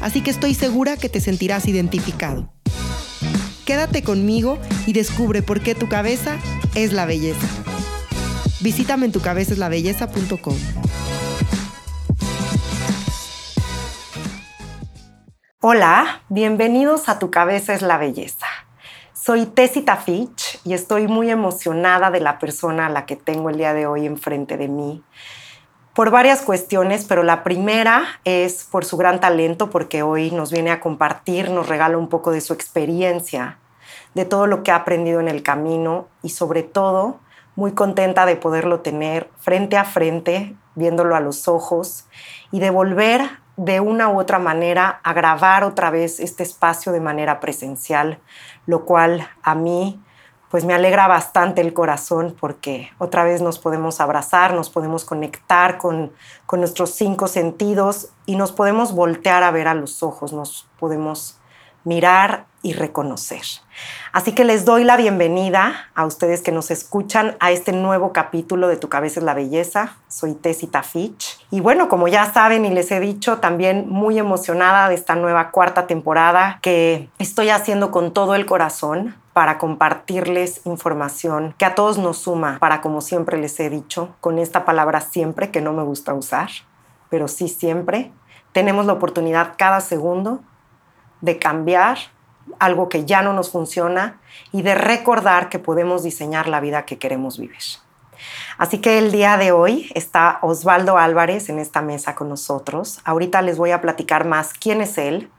Así que estoy segura que te sentirás identificado. Quédate conmigo y descubre por qué tu cabeza es la belleza. Visítame en tucabezaslabelleza.com. Hola, bienvenidos a Tu Cabeza es la Belleza. Soy Tessita Fitch y estoy muy emocionada de la persona a la que tengo el día de hoy enfrente de mí. Por varias cuestiones, pero la primera es por su gran talento, porque hoy nos viene a compartir, nos regala un poco de su experiencia, de todo lo que ha aprendido en el camino y sobre todo muy contenta de poderlo tener frente a frente, viéndolo a los ojos y de volver de una u otra manera a grabar otra vez este espacio de manera presencial, lo cual a mí pues me alegra bastante el corazón porque otra vez nos podemos abrazar, nos podemos conectar con, con nuestros cinco sentidos y nos podemos voltear a ver a los ojos, nos podemos mirar y reconocer. Así que les doy la bienvenida a ustedes que nos escuchan a este nuevo capítulo de Tu cabeza es la belleza. Soy Tessita Fitch. Y bueno, como ya saben y les he dicho, también muy emocionada de esta nueva cuarta temporada que estoy haciendo con todo el corazón para compartirles información que a todos nos suma, para como siempre les he dicho, con esta palabra siempre que no me gusta usar, pero sí siempre, tenemos la oportunidad cada segundo de cambiar algo que ya no nos funciona y de recordar que podemos diseñar la vida que queremos vivir. Así que el día de hoy está Osvaldo Álvarez en esta mesa con nosotros. Ahorita les voy a platicar más quién es él,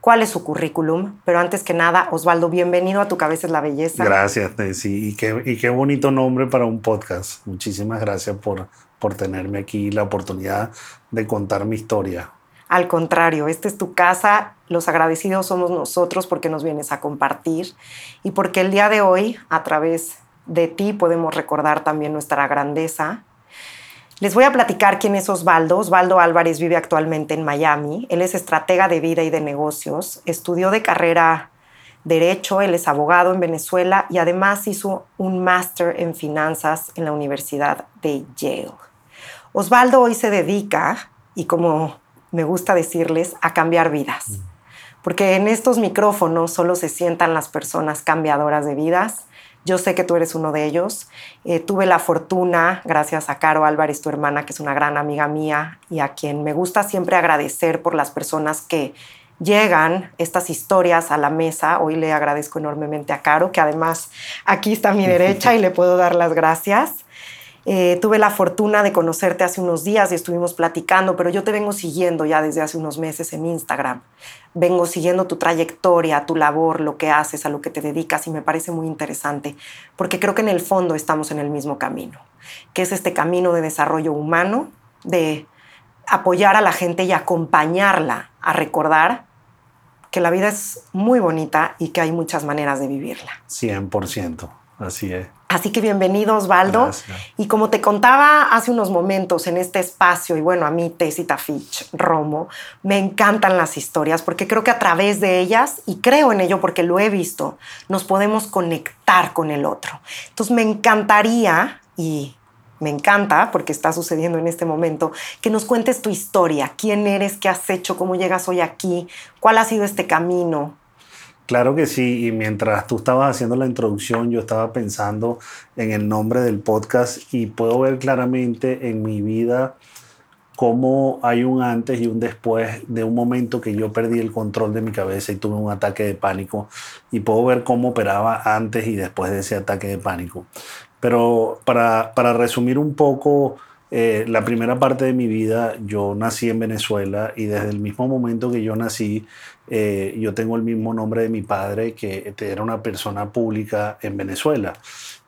cuál es su currículum, pero antes que nada, Osvaldo, bienvenido a Tu Cabeza es la Belleza. Gracias, sí, y qué, y bonito nombre para un podcast. Muchísimas gracias por, por tenerme aquí la oportunidad de contar mi historia. Al contrario, esta es tu casa, los agradecidos somos nosotros porque nos vienes a compartir y porque el día de hoy, a través de ti, podemos recordar también nuestra grandeza. Les voy a platicar quién es Osvaldo. Osvaldo Álvarez vive actualmente en Miami. Él es estratega de vida y de negocios. Estudió de carrera Derecho, él es abogado en Venezuela y además hizo un máster en finanzas en la Universidad de Yale. Osvaldo hoy se dedica, y como me gusta decirles, a cambiar vidas. Mm. Porque en estos micrófonos solo se sientan las personas cambiadoras de vidas. Yo sé que tú eres uno de ellos. Eh, tuve la fortuna, gracias a Caro Álvarez, tu hermana, que es una gran amiga mía y a quien me gusta siempre agradecer por las personas que llegan estas historias a la mesa. Hoy le agradezco enormemente a Caro, que además aquí está a mi derecha y le puedo dar las gracias. Eh, tuve la fortuna de conocerte hace unos días y estuvimos platicando, pero yo te vengo siguiendo ya desde hace unos meses en Instagram. Vengo siguiendo tu trayectoria, tu labor, lo que haces, a lo que te dedicas y me parece muy interesante, porque creo que en el fondo estamos en el mismo camino, que es este camino de desarrollo humano, de apoyar a la gente y acompañarla a recordar que la vida es muy bonita y que hay muchas maneras de vivirla. 100%, así es. Así que bienvenido Osvaldo. Y como te contaba hace unos momentos en este espacio, y bueno, a mí Tessita Fitch, Romo, me encantan las historias porque creo que a través de ellas, y creo en ello porque lo he visto, nos podemos conectar con el otro. Entonces me encantaría, y me encanta porque está sucediendo en este momento, que nos cuentes tu historia, quién eres, qué has hecho, cómo llegas hoy aquí, cuál ha sido este camino, Claro que sí, y mientras tú estabas haciendo la introducción, yo estaba pensando en el nombre del podcast y puedo ver claramente en mi vida cómo hay un antes y un después de un momento que yo perdí el control de mi cabeza y tuve un ataque de pánico y puedo ver cómo operaba antes y después de ese ataque de pánico. Pero para, para resumir un poco, eh, la primera parte de mi vida yo nací en Venezuela y desde el mismo momento que yo nací, eh, yo tengo el mismo nombre de mi padre, que era una persona pública en Venezuela.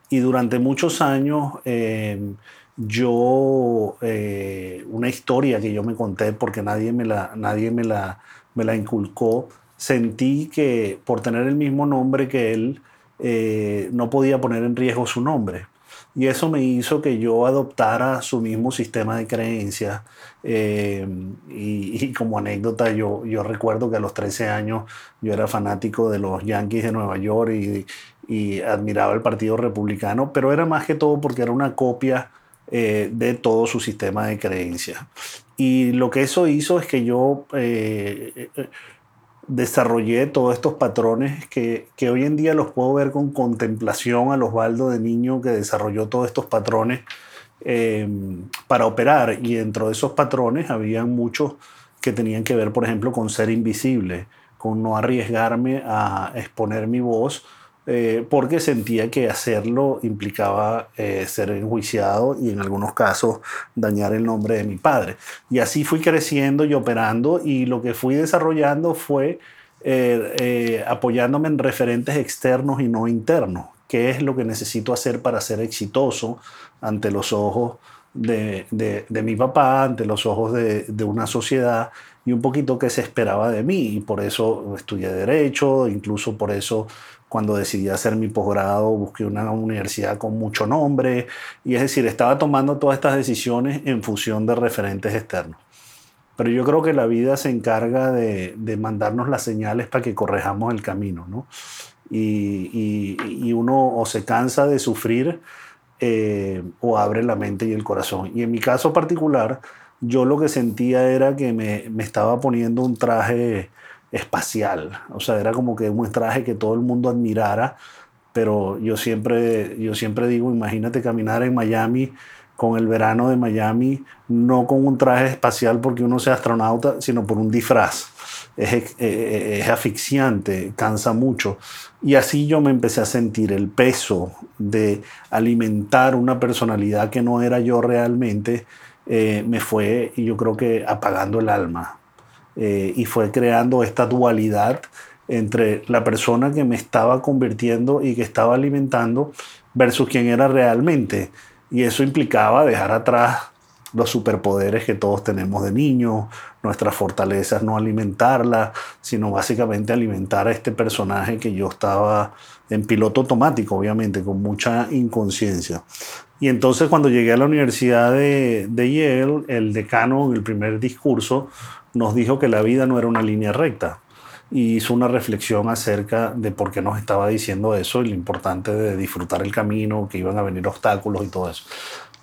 Y durante muchos años em, yo, eh, una historia que yo me conté, porque nadie me la, nadie me la, me la inculcó, sentí que por tener el mismo nombre que él, eh, no podía poner en riesgo su nombre. Y eso me hizo que yo adoptara su mismo sistema de creencias. Eh, y, como anécdota, yo, yo recuerdo que a los 13 años yo era fanático de los Yankees de Nueva York y, y admiraba el Partido Republicano, pero era más que todo porque era una copia eh, de todo su sistema de creencias. Y lo que eso hizo es que yo eh, eh, desarrollé todos estos patrones que, que, hoy en día los puedo ver con contemplación a los baldos de niño que desarrolló todos estos patrones para operar. Y dentro de esos patrones había muchos que tenían que ver, por ejemplo, con ser invisible, con no arriesgarme a exponer mi voz eh, porque sentía que hacerlo implicaba eh, ser enjuiciado y en algunos casos dañar el nombre de mi padre. Y así fui creciendo y operando y lo que fui desarrollando fue eh, apoyándome en referentes externos y no internos. ¿Qué es lo que necesito hacer para ser exitoso ante los ojos de, de, mi papá, ante los ojos de, de, una sociedad y un poquito qué se esperaba de mí. Y por eso estudié Derecho, incluso por eso cuando decidí hacer mi posgrado, busqué una universidad con mucho nombre, y es decir, estaba tomando todas estas decisiones en función de referentes externos. Pero yo creo que la vida se encarga de, mandarnos las señales para que correjamos el camino, ¿no? Y, y, uno o se cansa de sufrir eh, o abre la mente y el corazón. Y en mi caso particular, yo lo que sentía era que me, me estaba poniendo un traje espacial. O sea, era como que un traje que todo el mundo admirara, pero yo siempre, yo siempre digo, imagínate caminar en Miami con el verano de Miami, no con un traje espacial porque uno sea astronauta, sino por un disfraz. Es, es, es, asfixiante, cansa mucho. Y así yo me empecé a sentir el peso de alimentar una personalidad que no era yo realmente, eh, me fue, y yo creo que apagando el alma. Eh, y fue creando esta dualidad entre la persona que me estaba convirtiendo y que estaba alimentando versus quien era realmente. Y eso implicaba dejar atrás los superpoderes que todos tenemos de niños, nuestras fortalezas, no alimentarlas, sino básicamente alimentar a este personaje que yo estaba en piloto automático, obviamente, con mucha inconsciencia. Y entonces cuando llegué a la Universidad de, de Yale, el decano en el primer discurso nos dijo que la vida no era una línea recta y hizo una reflexión acerca de por qué nos estaba diciendo eso y lo importante de disfrutar el camino, que iban a venir obstáculos y todo eso.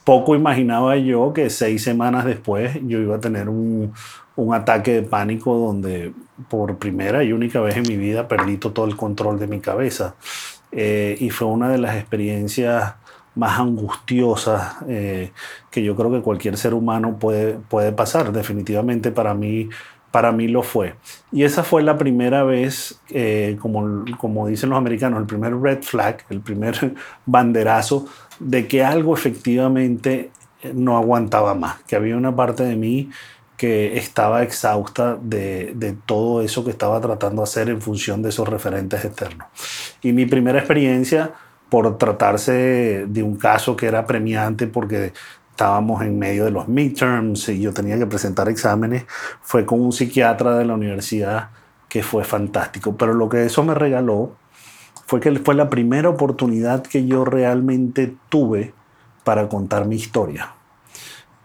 Poco imaginaba yo que seis semanas después yo iba a tener un, un ataque de pánico donde por primera y única vez en mi vida perdí todo el control de mi cabeza. Eh, y fue una de las experiencias más angustiosas eh, que yo creo que cualquier ser humano puede, puede pasar. Definitivamente para mí, para mí lo fue. Y esa fue la primera vez, eh, como, como dicen los americanos, el primer red flag, el primer banderazo de que algo efectivamente no aguantaba más, que había una parte de mí que estaba exhausta de, de, todo eso que estaba tratando de hacer en función de esos referentes externos. Y mi primera experiencia por tratarse de un caso que era premiante porque estábamos en medio de los midterms y yo tenía que presentar exámenes, fue con un psiquiatra de la universidad que fue fantástico. Pero lo que eso me regaló fue que fue la primera oportunidad que yo realmente tuve para contar mi historia.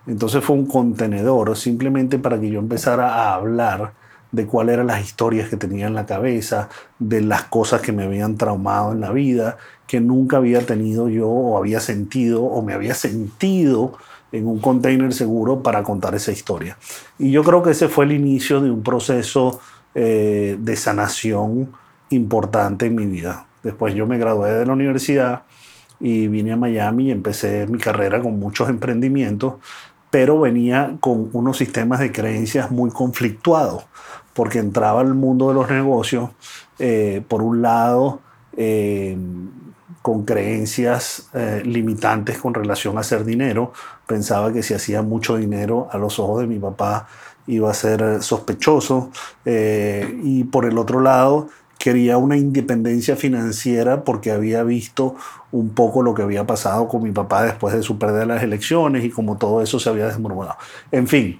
Entonces fue un contenedor simplemente para que yo empezara a hablar de cuáles eran las historias que tenía en la cabeza, de las cosas que me habían traumado en la vida, que nunca había tenido yo o había sentido o me había sentido en un container seguro para contar esa historia. Y yo creo que ese fue el inicio de un proceso eh, de sanación importante en mi vida. Después yo me gradué de la universidad y vine a Miami y empecé mi carrera con muchos emprendimientos, pero venía con unos sistemas de creencias muy conflictuados porque entraba al mundo de los negocios, eh, por un lado, eh, con creencias eh, limitantes con relación a hacer dinero. Pensaba que si hacía mucho dinero a los ojos de mi papá iba a ser sospechoso. y por el otro lado, quería una independencia financiera porque había visto un poco lo que había pasado con mi papá después de su pérdida de las elecciones y como todo eso se había desmoronado. En fin,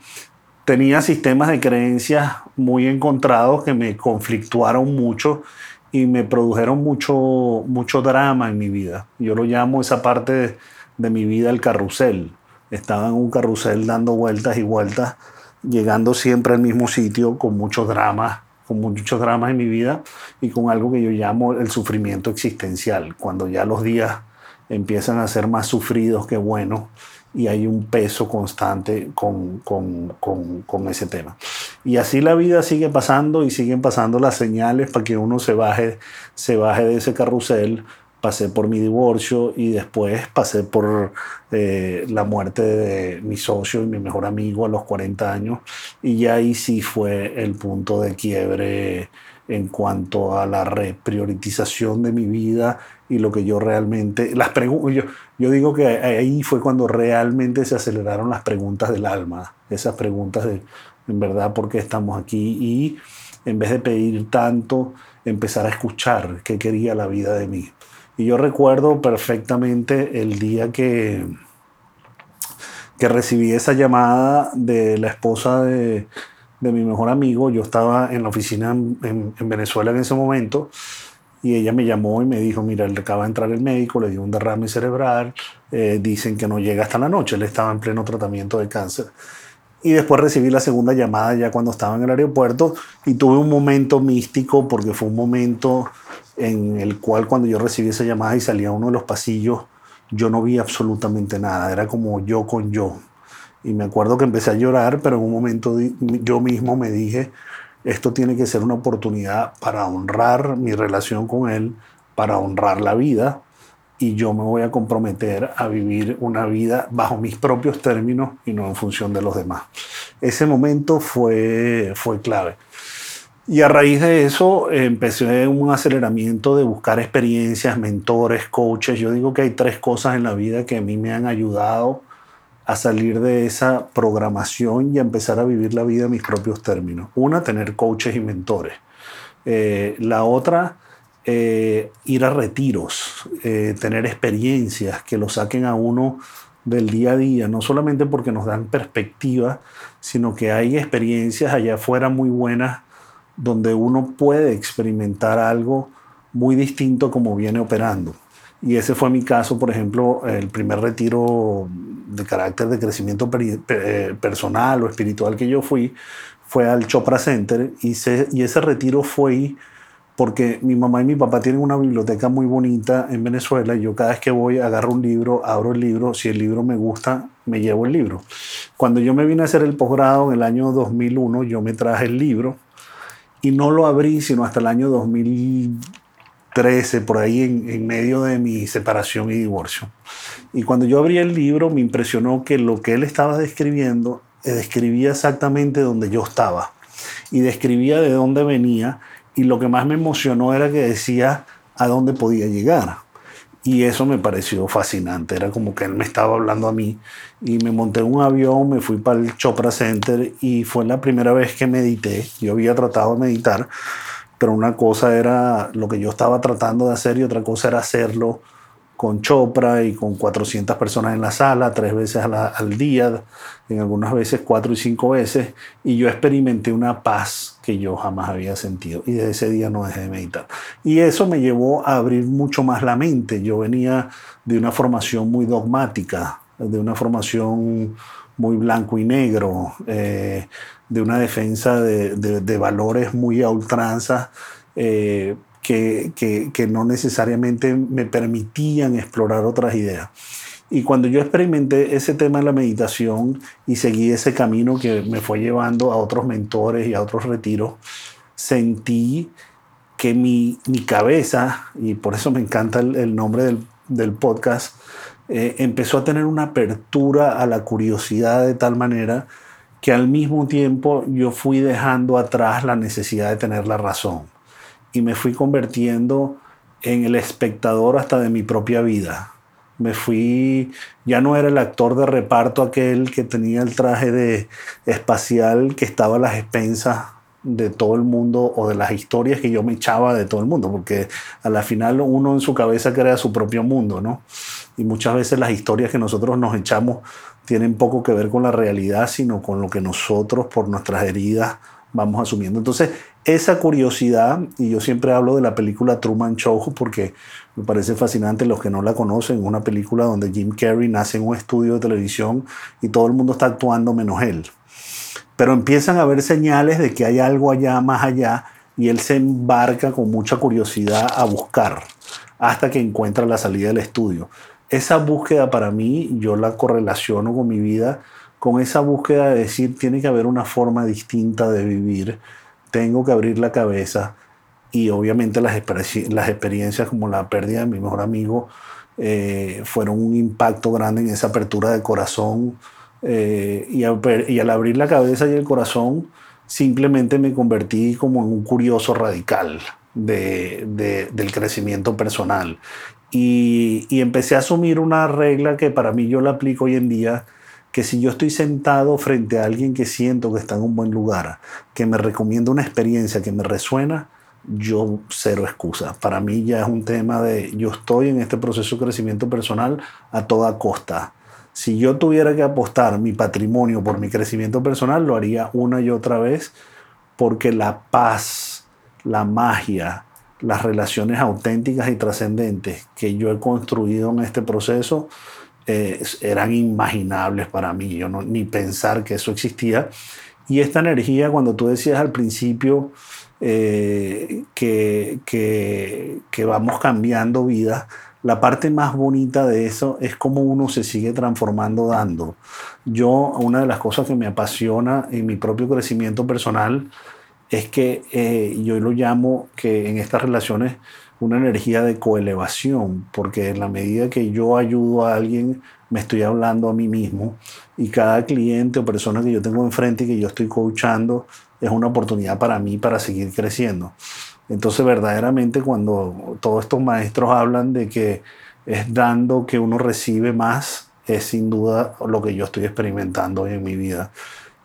tenía sistemas de creencias muy encontrados que me conflictuaron mucho y me produjeron mucho, mucho drama en mi vida. Yo lo llamo esa parte de, de mi vida el carrusel. Estaba en un carrusel dando vueltas y vueltas, llegando siempre al mismo sitio con muchos dramas, con muchos dramas en mi vida y con algo que yo llamo el sufrimiento existencial, cuando ya los días empiezan a ser más sufridos que buenos y hay un peso constante con, con, con, con, ese tema. Y así la vida sigue pasando y siguen pasando las señales para que uno se baje, se baje de ese carrusel. Pasé por mi divorcio y después pasé por eh, la muerte de mi socio y mi mejor amigo a los 40 años. Y ya ahí sí fue el punto de quiebre en cuanto a la reprioritización de mi vida y lo que yo realmente, las yo, yo digo que ahí fue cuando realmente se aceleraron las preguntas del alma, esas preguntas de, en verdad, ¿por qué estamos aquí? Y en vez de pedir tanto, empezar a escuchar qué quería la vida de mí. Y yo recuerdo perfectamente el día que, que recibí esa llamada de la esposa de, de mi mejor amigo. Yo estaba en la oficina en, en Venezuela en ese momento y ella me llamó y me dijo, mira, le acaba de entrar el médico, le dio un derrame cerebral, eh, dicen que no llega hasta la noche, él estaba en pleno tratamiento de cáncer. Y después recibí la segunda llamada ya cuando estaba en el aeropuerto y tuve un momento místico porque fue un momento en el cual cuando yo recibí esa llamada y salía uno de los pasillos, yo no vi absolutamente nada, era como yo con yo. Y me acuerdo que empecé a llorar, pero en un momento yo mismo me dije, esto tiene que ser una oportunidad para honrar mi relación con Él, para honrar la vida, y yo me voy a comprometer a vivir una vida bajo mis propios términos y no en función de los demás. Ese momento fue, fue clave. Y a raíz de eso empecé un aceleramiento de buscar experiencias, mentores, coaches. Yo digo que hay tres cosas en la vida que a mí me han ayudado a salir de esa programación y a empezar a vivir la vida en mis propios términos. Una, tener coaches y mentores. Eh, la otra, eh, ir a retiros, eh, tener experiencias que lo saquen a uno del día a día, no solamente porque nos dan perspectiva, sino que hay experiencias allá afuera muy buenas donde uno puede experimentar algo muy distinto como viene operando. Y ese fue mi caso, por ejemplo, el primer retiro de carácter de crecimiento eh, personal o espiritual que yo fui fue al Chopra Center y, y ese retiro fue porque mi mamá y mi papá tienen una biblioteca muy bonita en Venezuela y yo cada vez que voy agarro un libro, abro el libro, si el libro me gusta, me llevo el libro. Cuando yo me vine a hacer el posgrado en el año 2001, yo me traje el libro y no lo abrí sino hasta el año 2000 13, por ahí en, medio de mi separación y divorcio. Y cuando yo abrí el libro me impresionó que lo que él estaba describiendo eh, describía exactamente donde yo estaba y describía de dónde venía y lo que más me emocionó era que decía a dónde podía llegar. Y eso me pareció fascinante, era como que él me estaba hablando a mí y me monté un avión, me fui para el Chopra Center y fue la primera vez que medité. Yo había tratado de meditar, pero una cosa era lo que yo estaba tratando de hacer y otra cosa era hacerlo con Chopra y con 400 personas en la sala, tres veces al día, en algunas veces cuatro y cinco veces, y yo experimenté una paz que yo jamás había sentido y desde ese día no dejé de meditar. Y eso me llevó a abrir mucho más la mente. Yo venía de una formación muy dogmática, de una formación muy blanco y negro, eh, de una defensa de, valores muy a ultranza eh, que, no necesariamente me permitían explorar otras ideas. Y cuando yo experimenté ese tema en la meditación y seguí ese camino que me fue llevando a otros mentores y a otros retiros, sentí que mi, cabeza, y por eso me encanta el, nombre del, del podcast, eh, empezó a tener una apertura a la curiosidad de tal manera que al mismo tiempo yo fui dejando atrás la necesidad de tener la razón y me fui convirtiendo en el espectador hasta de mi propia vida. Me fui, ya no era el actor de reparto aquel que tenía el traje de espacial que estaba a las expensas de todo el mundo o de las historias que yo me echaba de todo el mundo, porque a la final uno en su cabeza crea su propio mundo, ¿no? Y muchas veces las historias que nosotros nos echamos tienen poco que ver con la realidad, sino con lo que nosotros por nuestras heridas vamos asumiendo. Entonces, esa curiosidad, y yo siempre hablo de la película Truman Show porque me parece fascinante los que no la conocen, una película donde Jim Carrey nace en un estudio de televisión y todo el mundo está actuando menos él. Pero empiezan a haber señales de que hay algo allá, más allá, y él se embarca con mucha curiosidad a buscar hasta que encuentra la salida del estudio. Esa búsqueda para mí, yo la correlaciono con mi vida, con esa búsqueda de decir, tiene que haber una forma distinta de vivir, tengo que abrir la cabeza y obviamente las, las experiencias como la pérdida de mi mejor amigo eh, fueron un impacto grande en esa apertura de corazón eh, y, al abrir la cabeza y el corazón simplemente me convertí como en un curioso radical de, de, del crecimiento personal. Y empecé a asumir una regla que para mí yo la aplico hoy en día que si yo estoy sentado frente a alguien que siento que está en un buen lugar, que me recomienda una experiencia que me resuena, yo cero excusa. Para mí ya es un tema de yo estoy en este proceso de crecimiento personal a toda costa. Si yo tuviera que apostar mi patrimonio por mi crecimiento personal, lo haría una y otra vez porque la paz, la magia, las relaciones auténticas y trascendentes que yo he construido en este proceso eran inimaginables para mí. Yo ni pensar que eso existía. Y esta energía, cuando tú decías al principio eh, que, vamos cambiando vida, la parte más bonita de eso es cómo uno se sigue transformando dando. Yo, una de las cosas que me apasiona en mi propio crecimiento personal es que eh, yo lo llamo que en estas relaciones una energía de coelevación, porque en la medida que yo ayudo a alguien, me estoy hablando a mí mismo y cada cliente o persona que yo tengo enfrente y que yo estoy coachando es una oportunidad para mí para seguir creciendo. Entonces, verdaderamente, cuando todos estos maestros hablan de que es dando que uno recibe más, es sin duda lo que yo estoy experimentando hoy en mi vida.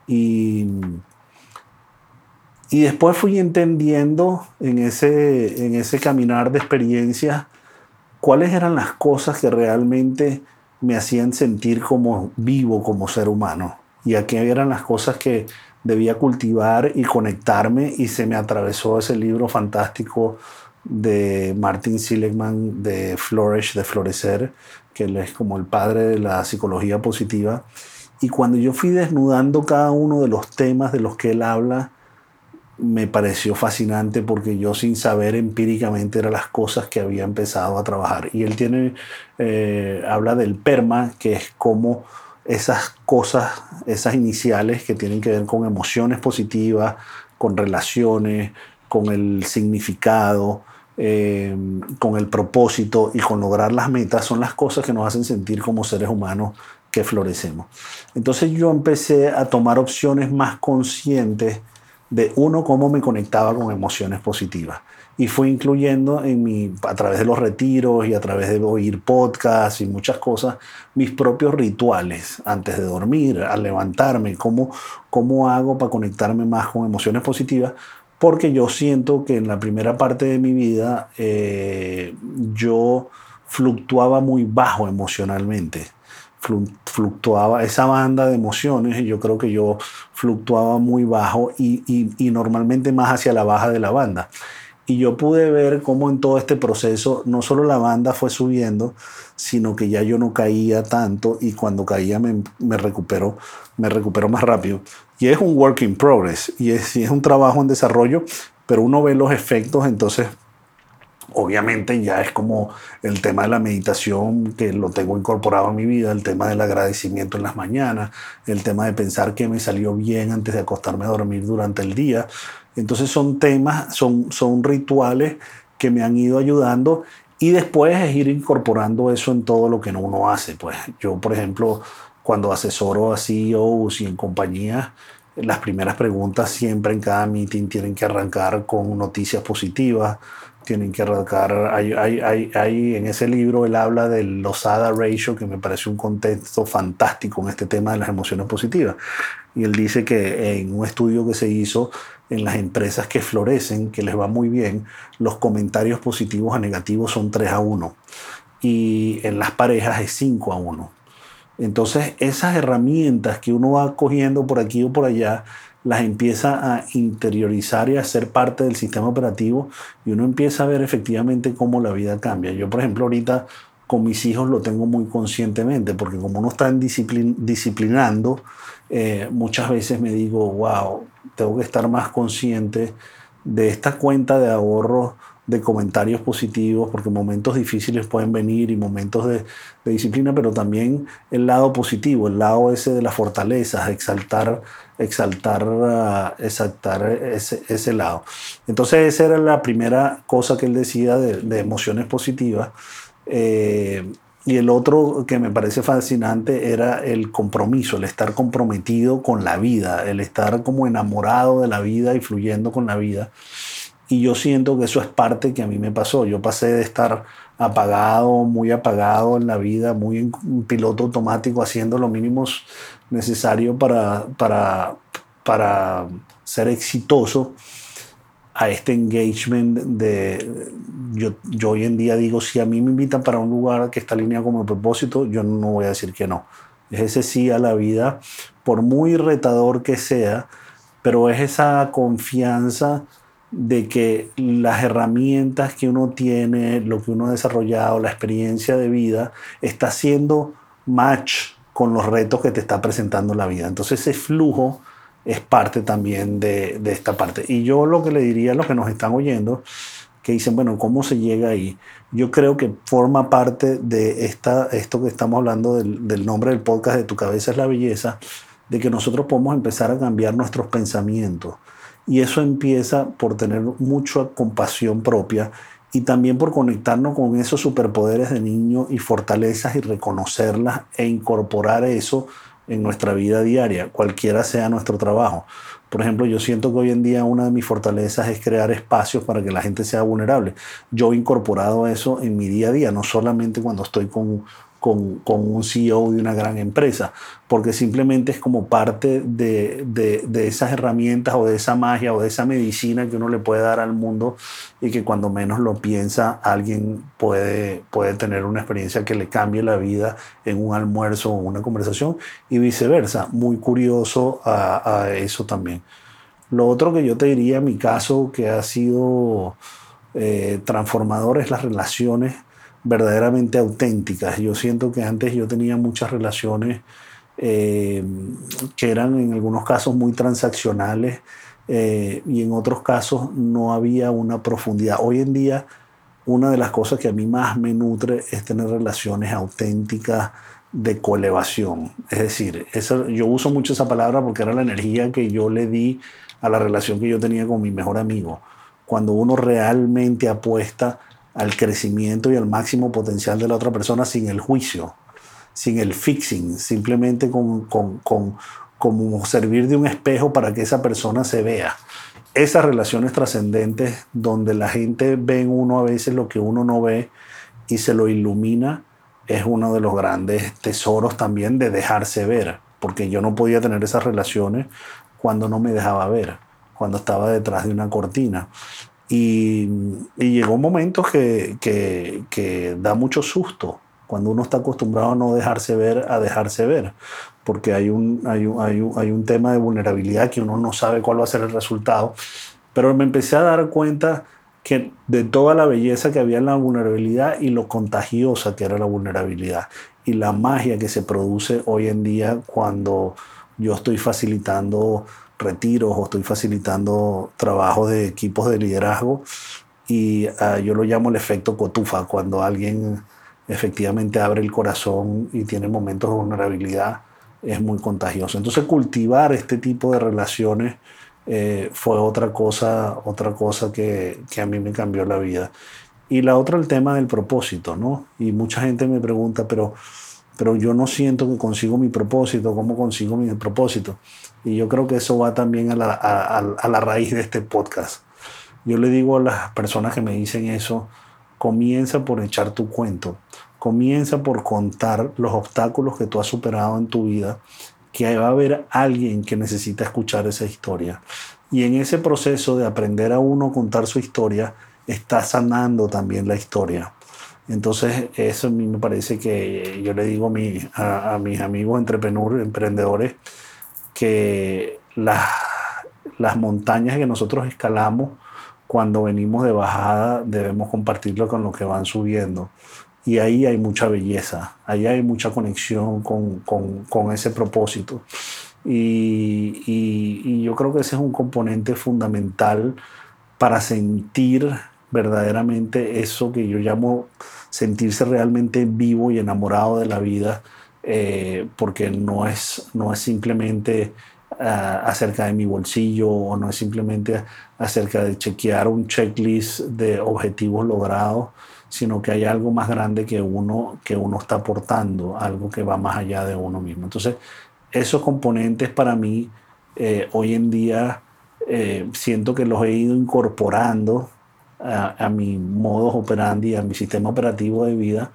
Y y después fui entendiendo en ese, en ese caminar de experiencias cuáles eran las cosas que realmente me hacían sentir como vivo como ser humano y a qué eran las cosas que debía cultivar y conectarme y se me atravesó ese libro fantástico de Martin Seligman de Flourish, de Florecer, que él es como el padre de la psicología positiva. Y cuando yo fui desnudando cada uno de los temas de los que él habla, me pareció fascinante porque yo sin saber empíricamente eran las cosas que había empezado a trabajar. Y él tiene, eh, habla del PERMA, que es como esas cosas, esas iniciales que tienen que ver con emociones positivas, con relaciones, con el significado, eh, con el propósito y con lograr las metas, son las cosas que nos hacen sentir como seres humanos que florecemos. Entonces yo empecé a tomar opciones más conscientes de uno cómo me conectaba con emociones positivas. Y fui incluyendo en mi, a través de los retiros y a través de oír podcasts y muchas cosas, mis propios rituales antes de dormir, al levantarme, cómo, cómo hago para conectarme más con emociones positivas, porque yo siento que en la primera parte de mi vida eh, yo fluctuaba muy bajo emocionalmente fluctuaba esa banda de emociones y yo creo que yo fluctuaba muy bajo y, y, normalmente más hacia la baja de la banda. Y yo pude ver cómo en todo este proceso no solo la banda fue subiendo, sino que ya yo no caía tanto y cuando caía me, me recuperó, me recuperó más rápido. Y es un work in progress y es, y es un trabajo en desarrollo, pero uno ve los efectos entonces obviamente ya es como el tema de la meditación que lo tengo incorporado en mi vida, el tema del agradecimiento en las mañanas, el tema de pensar que me salió bien antes de acostarme a dormir durante el día. Entonces son temas, son, son rituales que me han ido ayudando y después es ir incorporando eso en todo lo que uno hace. Pues yo, por ejemplo, cuando asesoro a CEOs y en compañías, las primeras preguntas siempre en cada meeting tienen que arrancar con noticias positivas, tienen que arrancar. Hay, hay, hay, hay, en ese libro él habla del Losada Ratio, que me parece un contexto fantástico en este tema de las emociones positivas. Y él dice que en un estudio que se hizo, en las empresas que florecen, que les va muy bien, los comentarios positivos a negativos son 3 a 1 y en las parejas es 5 a 1. Entonces esas herramientas que uno va cogiendo por aquí o por allá, las empieza a interiorizar y a ser parte del sistema operativo y uno empieza a ver efectivamente cómo la vida cambia. Yo, por ejemplo, ahorita con mis hijos lo tengo muy conscientemente, porque como uno está disciplinando, eh, muchas veces me digo, wow, tengo que estar más consciente de esta cuenta de ahorro de comentarios positivos, porque momentos difíciles pueden venir y momentos de, disciplina, pero también el lado positivo, el lado ese de las fortalezas, exaltar, exaltar, uh, exaltar ese, ese, lado. Entonces esa era la primera cosa que él decía de, emociones positivas. Eh, y el otro que me parece fascinante era el compromiso, el estar comprometido con la vida, el estar como enamorado de la vida y fluyendo con la vida. Y yo siento que eso es parte que a mí me pasó. Yo pasé de estar apagado, muy apagado en la vida, muy en piloto automático, haciendo lo mínimo necesario para, para, para ser exitoso, a este engagement de... Yo, yo hoy en día digo, si a mí me invitan para un lugar que está alineado con mi propósito, yo no voy a decir que no. Es ese sí a la vida, por muy retador que sea, pero es esa confianza de que las herramientas que uno tiene, lo que uno ha desarrollado, la experiencia de vida, está haciendo match con los retos que te está presentando la vida. Entonces ese flujo es parte también de, esta parte. Y yo lo que le diría a los que nos están oyendo, que dicen, bueno, ¿cómo se llega ahí? Yo creo que forma parte de esta, esto que estamos hablando del, del nombre del podcast de Tu cabeza es la belleza, de que nosotros podemos empezar a cambiar nuestros pensamientos y eso empieza por tener mucha compasión propia y también por conectarnos con esos superpoderes de niño y fortalezas y reconocerlas e incorporar eso en nuestra vida diaria, cualquiera sea nuestro trabajo. Por ejemplo, yo siento que hoy en día una de mis fortalezas es crear espacios para que la gente sea vulnerable. Yo he incorporado eso en mi día a día, no solamente cuando estoy con con, un CEO de una gran empresa, porque simplemente es como parte de, de, de, esas herramientas o de esa magia o de esa medicina que uno le puede dar al mundo y que cuando menos lo piensa alguien puede, puede tener una experiencia que le cambie la vida en un almuerzo o una conversación y viceversa. Muy curioso a, eso también. Lo otro que yo te diría, mi caso, que ha sido eh, transformador es las relaciones verdaderamente auténticas. Yo siento que antes yo tenía muchas relaciones eh, que eran en algunos casos muy transaccionales eh, y en otros casos no había una profundidad. Hoy en día una de las cosas que a mí más me nutre es tener relaciones auténticas de coelevación. Es decir, eso, yo uso mucho esa palabra porque era la energía que yo le di a la relación que yo tenía con mi mejor amigo. Cuando uno realmente apuesta al crecimiento y al máximo potencial de la otra persona sin el juicio, sin el fixing, simplemente con, con, con, como servir de un espejo para que esa persona se vea. Esas relaciones trascendentes donde la gente ve en uno a veces lo que uno no ve y se lo ilumina, es uno de los grandes tesoros también de dejarse ver, porque yo no podía tener esas relaciones cuando no me dejaba ver, cuando estaba detrás de una cortina. Y, llegó un momento que, que, da mucho susto cuando uno está acostumbrado a no dejarse ver, a dejarse ver, porque hay un, hay un, hay un, hay un tema de vulnerabilidad que uno no sabe cuál va a ser el resultado. Pero me empecé a dar cuenta que de toda la belleza que había en la vulnerabilidad y lo contagiosa que era la vulnerabilidad y la magia que se produce hoy en día cuando yo estoy facilitando retiros o estoy facilitando trabajos de equipos de liderazgo y ah, yo lo llamo el efecto cotufa, cuando alguien efectivamente abre el corazón y tiene momentos de vulnerabilidad, es muy contagioso. Entonces cultivar este tipo de relaciones eh, fue otra cosa, otra cosa que, que, a mí me cambió la vida. Y la otra, el tema del propósito, ¿no? Y mucha gente me pregunta, pero, pero yo no siento que consigo mi propósito, ¿cómo consigo mi propósito? Y yo creo que eso va también a la, a, a la raíz de este podcast. Yo le digo a las personas que me dicen eso, comienza por echar tu cuento, comienza por contar los obstáculos que tú has superado en tu vida, que va a haber alguien que necesita escuchar esa historia. Y en ese proceso de aprender a uno contar su historia, está sanando también la historia. Entonces, eso a mí me parece que yo le digo a, mis amigos emprendedores que las, las montañas que nosotros escalamos cuando venimos de bajada debemos compartirlo con los que van subiendo. Y ahí hay mucha belleza, ahí hay mucha conexión con, con, con ese propósito. Y, y, y, yo creo que ese es un componente fundamental para sentir verdaderamente eso que yo llamo sentirse realmente vivo y enamorado de la vida, eh, porque no es, no es simplemente ah, acerca de mi bolsillo o no es simplemente acerca de chequear un checklist de objetivos logrados, sino que hay algo más grande que uno, que uno está aportando, algo que va más allá de uno mismo. Entonces, esos componentes para mí eh, hoy en día eh, siento que los he ido incorporando a, mi modus operandi, a mi sistema operativo de vida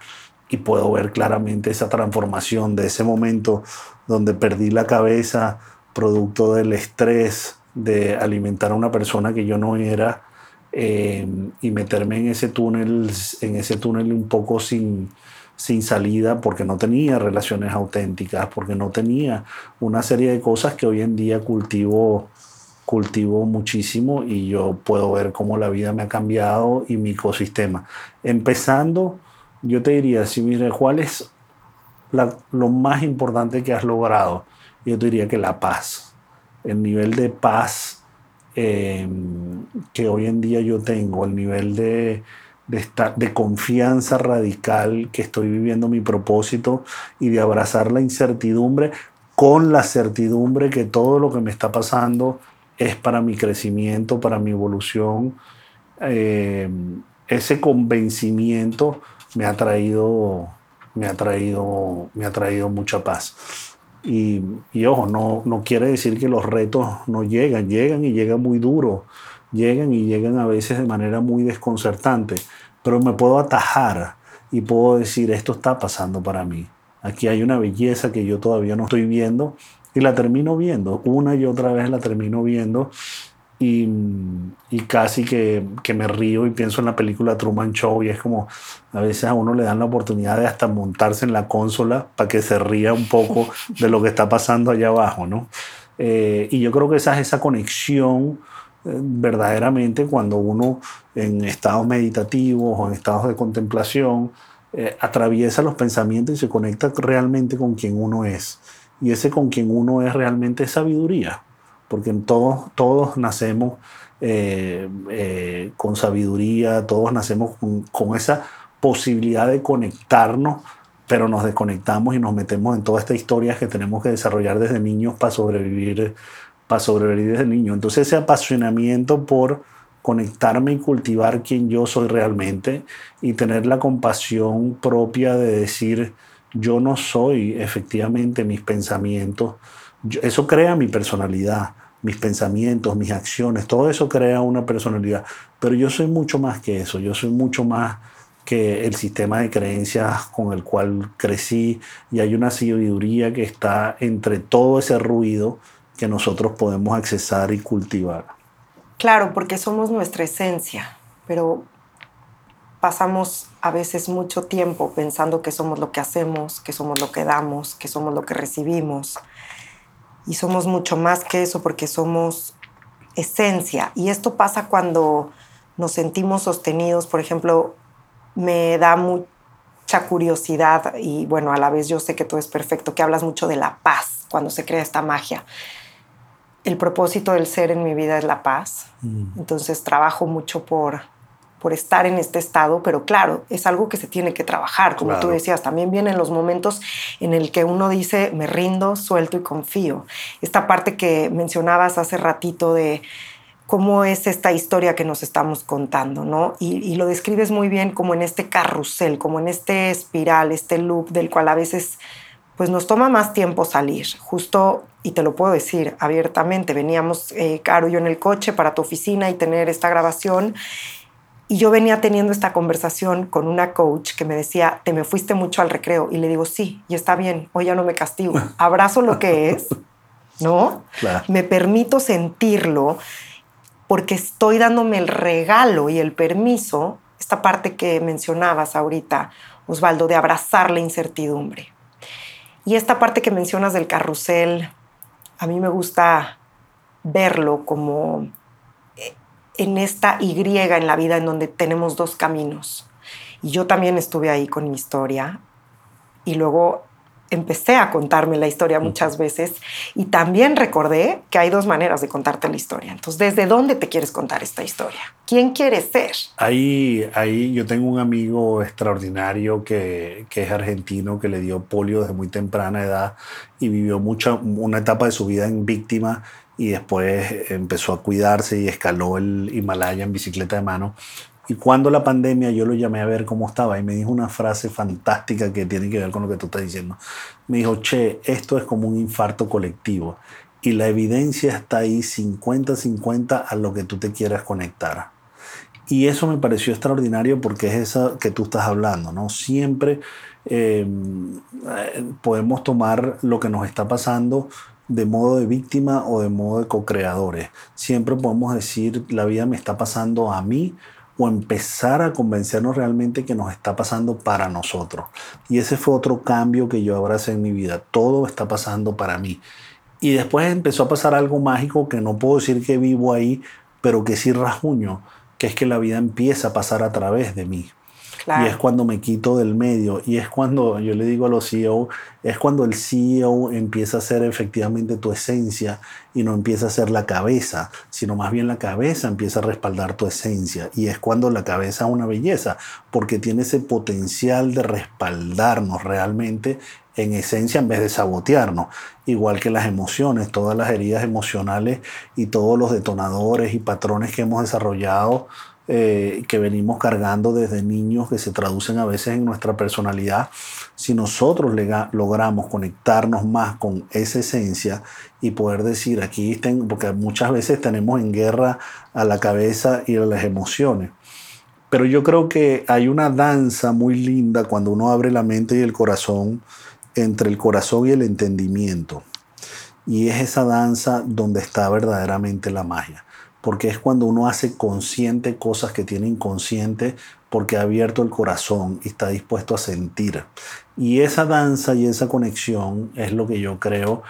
y puedo ver claramente esa transformación de ese momento donde perdí la cabeza producto del estrés de alimentar a una persona que yo no era eh, y meterme en ese túnel, en ese túnel un poco sin, sin salida porque no tenía relaciones auténticas, porque no tenía una serie de cosas que hoy en día cultivo cultivo muchísimo y yo puedo ver cómo la vida me ha cambiado y mi ecosistema. Empezando, yo te diría, si mire, ¿cuál es lo más importante que has logrado? Yo te diría que la paz. El nivel de paz em, que hoy en día yo tengo, el nivel de, de, confianza radical que estoy viviendo mi propósito y de abrazar la incertidumbre con la certidumbre que todo lo que me está pasando es para mi crecimiento, para mi evolución. Eh, ese convencimiento me ha traído, me ha traído, me ha traído mucha paz. Y, y, ojo, no, no quiere decir que los retos no llegan, llegan y llegan muy duro, llegan y llegan a veces de manera muy desconcertante, pero me puedo atajar y puedo decir, esto está pasando para mí. Aquí hay una belleza que yo todavía no estoy viendo y la termino viendo, una y otra vez la termino viendo y, casi que, me río y pienso en la película Truman Show y es como a veces a uno le dan la oportunidad de hasta montarse en la consola para que se ría un poco de lo que está pasando allá abajo, ¿no? Eh, y yo creo que esa es esa conexión eh, verdaderamente cuando uno en estados meditativos o en estados de contemplación eh, atraviesa los pensamientos y se conecta realmente con quien uno es y ese con quien uno es realmente sabiduría, porque todos, todos nacemos eh, eh, con sabiduría, todos nacemos con, esa posibilidad de conectarnos, pero nos desconectamos y nos metemos en toda esta historia que tenemos que desarrollar desde niños para sobrevivir, para sobrevivir desde niños. Entonces ese apasionamiento por conectarme y cultivar quien yo soy realmente y tener la compasión propia de decir, yo no soy efectivamente mis pensamientos. eso crea mi personalidad, mis pensamientos, mis acciones, todo eso crea una personalidad. Pero yo soy mucho más que eso, yo soy mucho más que el sistema de creencias con el cual crecí y hay una sabiduría que está entre todo ese ruido que nosotros podemos accesar y cultivar. Claro, porque somos nuestra esencia, pero pasamos a veces mucho tiempo pensando que somos lo que hacemos, que somos lo que damos, que somos lo que recibimos. Y somos mucho más que eso porque somos esencia. Y esto pasa cuando nos sentimos sostenidos. Por ejemplo, me da mucha curiosidad y bueno, a la vez yo sé que todo es perfecto, que hablas mucho de la paz cuando se crea esta magia. El propósito del ser en mi vida es la paz. Mm. Entonces trabajo mucho por por estar en este estado, pero claro, es algo que se tiene que trabajar, como tú decías, también vienen los momentos en el que uno dice, me rindo, suelto y confío. Esta parte que mencionabas hace ratito de cómo es esta historia que nos estamos contando, ¿no? Y, y, lo describes muy bien como en este carrusel, como en este espiral, este loop del cual a veces pues nos toma más tiempo salir. Justo, y te lo puedo decir abiertamente, veníamos, eh, Caro y yo en el coche para tu oficina y tener esta grabación y yo venía teniendo esta conversación con una coach que me decía, te me fuiste mucho al recreo. Y le digo, sí, y está bien, hoy ya no me castigo. Abrazo lo que es, ¿no? Me permito sentirlo. porque estoy dándome el regalo y el permiso, esta parte que mencionabas ahorita, Osvaldo, de abrazar la incertidumbre. Y esta parte que mencionas del carrusel, a mí me gusta verlo como eh, en esta Y en la vida en donde tenemos dos caminos. Y yo también estuve ahí con mi historia y luego empecé a contarme la historia muchas veces y también recordé que hay dos maneras de contarte la historia. Entonces, ¿desde dónde te quieres contar esta historia? ¿Quién quieres ser? Ahí, ahí yo tengo un amigo extraordinario que, que es argentino, que le dio polio desde muy temprana edad y vivió mucha, una etapa de su vida en víctima y después empezó a cuidarse y escaló el Himalaya en bicicleta de mano y cuando la pandemia yo lo llamé a ver cómo estaba y me dijo una frase fantástica que tiene que ver con lo que tú estás diciendo. Me dijo, che, esto es como un infarto colectivo y la evidencia está ahí 50-50 a lo que tú te quieras conectar. Y eso me pareció extraordinario porque es esa que tú estás hablando, ¿no? Siempre em, podemos tomar lo que nos está pasando de modo de víctima o de modo de co-creadores. Siempre podemos decir, la vida me está pasando a mí o empezar a convencernos realmente que nos está pasando para nosotros. Y ese fue otro cambio que yo abracé en mi vida. Todo está pasando para mí. Y después empezó a pasar algo mágico que no puedo decir que vivo ahí, pero que sí rajuño, que es que la vida empieza a pasar a través de mí. Y es cuando me quito del medio. Y es cuando yo le digo a los CEO, es cuando el CEO empieza a ser efectivamente tu esencia y no empieza a ser la cabeza, sino más bien la cabeza empieza a respaldar tu esencia. Y es cuando la cabeza es una belleza, porque tiene ese potencial de respaldarnos realmente en esencia en vez de sabotearnos. Igual que las emociones, todas las heridas emocionales y todos los detonadores y patrones que hemos desarrollado eh, que venimos cargando desde niños que se traducen a veces en nuestra personalidad, si nosotros logramos conectarnos más con esa esencia y poder decir aquí estén, porque muchas veces tenemos en guerra a la cabeza y a las emociones. Pero yo creo que hay una danza muy linda cuando uno abre la mente y el corazón entre el corazón y el entendimiento. Y es esa danza donde está verdaderamente la magia porque es cuando uno hace consciente cosas que tiene inconsciente porque ha abierto el corazón y está dispuesto a sentir. Y esa danza y esa conexión es lo que yo creo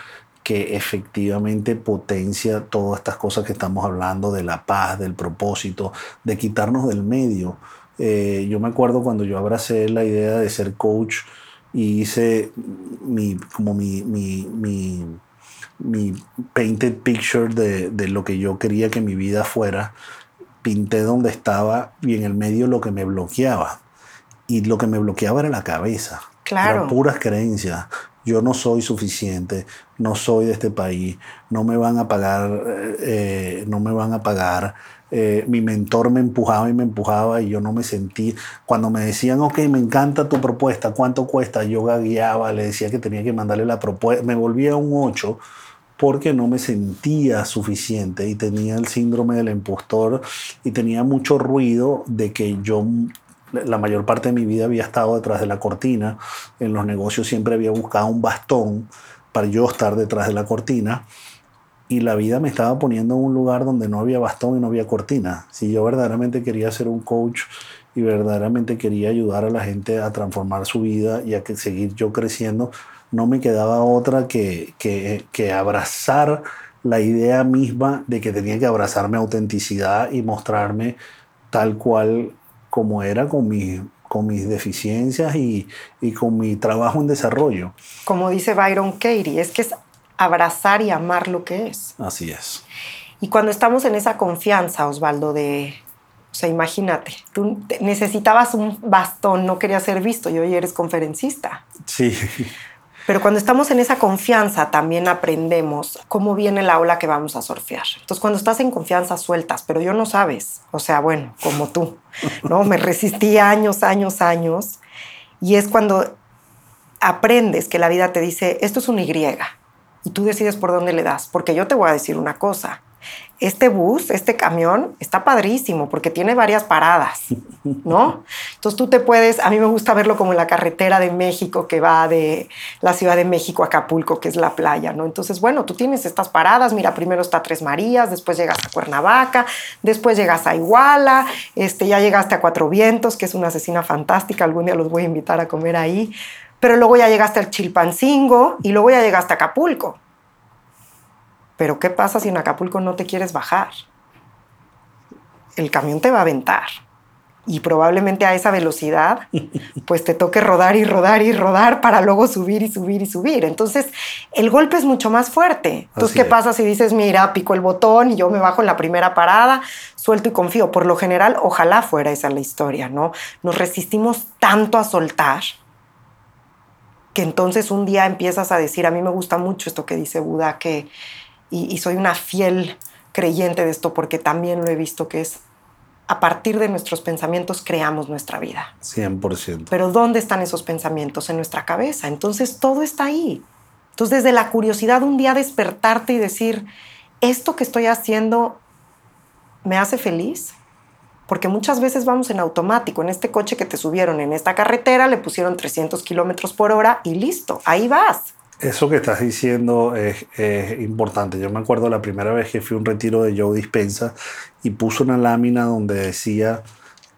que efectivamente potencia todas estas cosas que estamos hablando de la paz, del propósito, de quitarnos del medio. Eh, yo me acuerdo cuando yo abracé la idea de ser coach y hice mi, como mi, mi, mi mi painted picture de, de, lo que yo quería que mi vida fuera, pinté donde estaba y en el medio lo que me bloqueaba. Y lo que me bloqueaba era la cabeza. Claro. Eran puras creencias. Yo no soy suficiente, no soy de este país, no me van a pagar, eh, no me van a pagar. Eh, mi mentor me empujaba y me empujaba y yo no me sentí. Cuando me decían, ok, me encanta tu propuesta, ¿cuánto cuesta? Yo gagueaba, le decía que tenía que mandarle la propuesta, me volvía un 8 porque no me sentía suficiente y tenía el síndrome del impostor y tenía mucho ruido de que yo la mayor parte de mi vida había estado detrás de la cortina, en los negocios siempre había buscado un bastón para yo estar detrás de la cortina y la vida me estaba poniendo en un lugar donde no había bastón y no había cortina. Si yo verdaderamente quería ser un coach y verdaderamente quería ayudar a la gente a transformar su vida y a que seguir yo creciendo, no me quedaba otra que, que, abrazar la idea misma de que tenía que abrazar mi autenticidad y mostrarme tal cual como era con, mi, con mis deficiencias y, y, con mi trabajo en desarrollo. Como dice Byron Katie, es que es abrazar y amar lo que es. Así es. Y cuando estamos en esa confianza, Osvaldo, de, o sea, imagínate, tú necesitabas un bastón, no querías ser visto y hoy eres conferencista. Sí. Pero cuando estamos en esa confianza también aprendemos cómo viene la ola que vamos a surfear. Entonces cuando estás en confianza sueltas, pero yo no sabes, o sea, bueno, como tú, ¿no? Me resistí años, años, años y es cuando aprendes que la vida te dice, esto es un Y y tú decides por dónde le das, porque yo te voy a decir una cosa, este bus, este camión, está padrísimo porque tiene varias paradas, ¿no? Entonces tú te puedes, a mí me gusta verlo como en la carretera de México que va de la Ciudad de México a Acapulco, que es la playa, ¿no? Entonces, bueno, tú tienes estas paradas, mira, primero está Tres Marías, después llegas a Cuernavaca, después llegas a Iguala, este, ya llegaste a Cuatro Vientos, que es una asesina fantástica, algún día los voy a invitar a comer ahí, pero luego ya llegaste al Chilpancingo y luego ya llegaste a Acapulco. Pero ¿qué pasa si en Acapulco no te quieres bajar? El camión te va a aventar. Y probablemente a esa velocidad, pues te toque rodar y rodar y rodar para luego subir y subir y subir. Entonces, el golpe es mucho más fuerte. Entonces, ¿qué pasa si dices, mira, pico el botón y yo me bajo en la primera parada, suelto y confío? Por lo general, ojalá fuera esa la historia, ¿no? Nos resistimos tanto a soltar que entonces un día empiezas a decir, a mí me gusta mucho esto que dice Buda, que y, soy una fiel creyente de esto porque también lo he visto que es a partir de nuestros pensamientos creamos nuestra vida. 100%. Pero ¿dónde están esos pensamientos? En nuestra cabeza. Entonces todo está ahí. Entonces desde la curiosidad un día despertarte y decir, ¿esto que estoy haciendo me hace feliz? Porque muchas veces vamos en automático. En este coche que te subieron en esta carretera le pusieron 300 kilómetros por hora y listo, ahí vas. Eso que estás diciendo es, importante. Yo me acuerdo la primera vez que fui a un retiro de Joe Dispensa y puso una lámina donde decía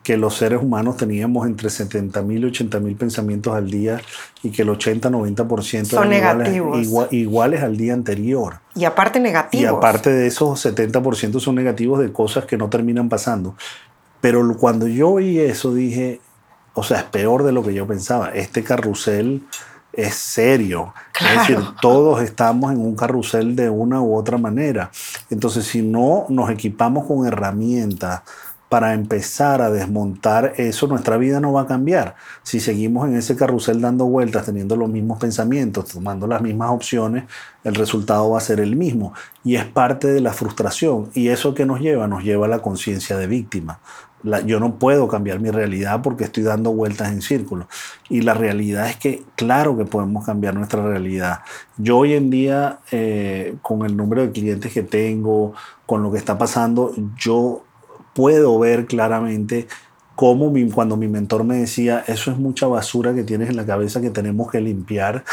que los seres humanos teníamos entre 70.000 y 80.000 pensamientos al día y que el 80-90% son negativos. Iguales, al día anterior. Y aparte negativos. Y aparte de esos 70% son negativos de cosas que no terminan pasando. Pero cuando yo oí eso dije, o sea, es peor de lo que yo pensaba. Este carrusel es serio. Es decir, todos estamos en un carrusel de una u otra manera. Entonces, si no nos equipamos con herramientas para empezar a desmontar eso, nuestra vida no va a cambiar. Si seguimos en ese carrusel dando vueltas, teniendo los mismos pensamientos, tomando las mismas opciones, el resultado va a ser el mismo. Y es parte de la frustración. ¿Y eso que nos lleva? Nos lleva a la conciencia de víctima yo no puedo cambiar mi realidad porque estoy dando vueltas en círculo. Y la realidad es que, claro que podemos cambiar nuestra realidad. Yo hoy en día, eh, con el número de clientes que tengo, con lo que está pasando, yo puedo ver claramente cómo cuando mi mentor me decía, eso es mucha basura que tienes en la cabeza que tenemos que limpiar.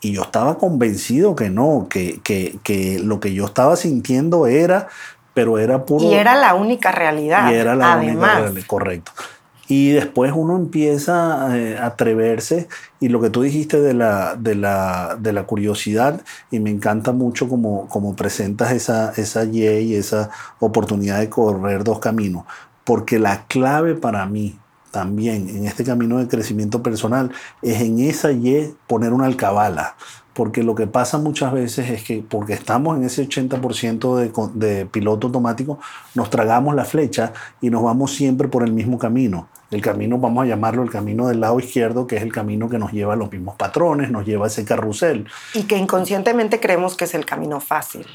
Y yo estaba convencido que no, que, que, que lo que yo estaba sintiendo era pero era puro... Y era la única realidad. Y era la única realidad, correcto. Y después uno empieza eh, a atreverse y lo que tú dijiste de la, de la, de la curiosidad, y me encanta mucho como, como presentas esa, esa Y esa oportunidad de correr dos caminos, porque la clave para mí también en este camino de crecimiento personal es en esa Y poner una alcabala porque lo que pasa muchas veces es que porque estamos en ese 80% de, de, piloto automático, nos tragamos la flecha y nos vamos siempre por el mismo camino. El camino, vamos a llamarlo el camino del lado izquierdo, que es el camino que nos lleva a los mismos patrones, nos lleva a ese carrusel. Y que inconscientemente creemos que es el camino fácil.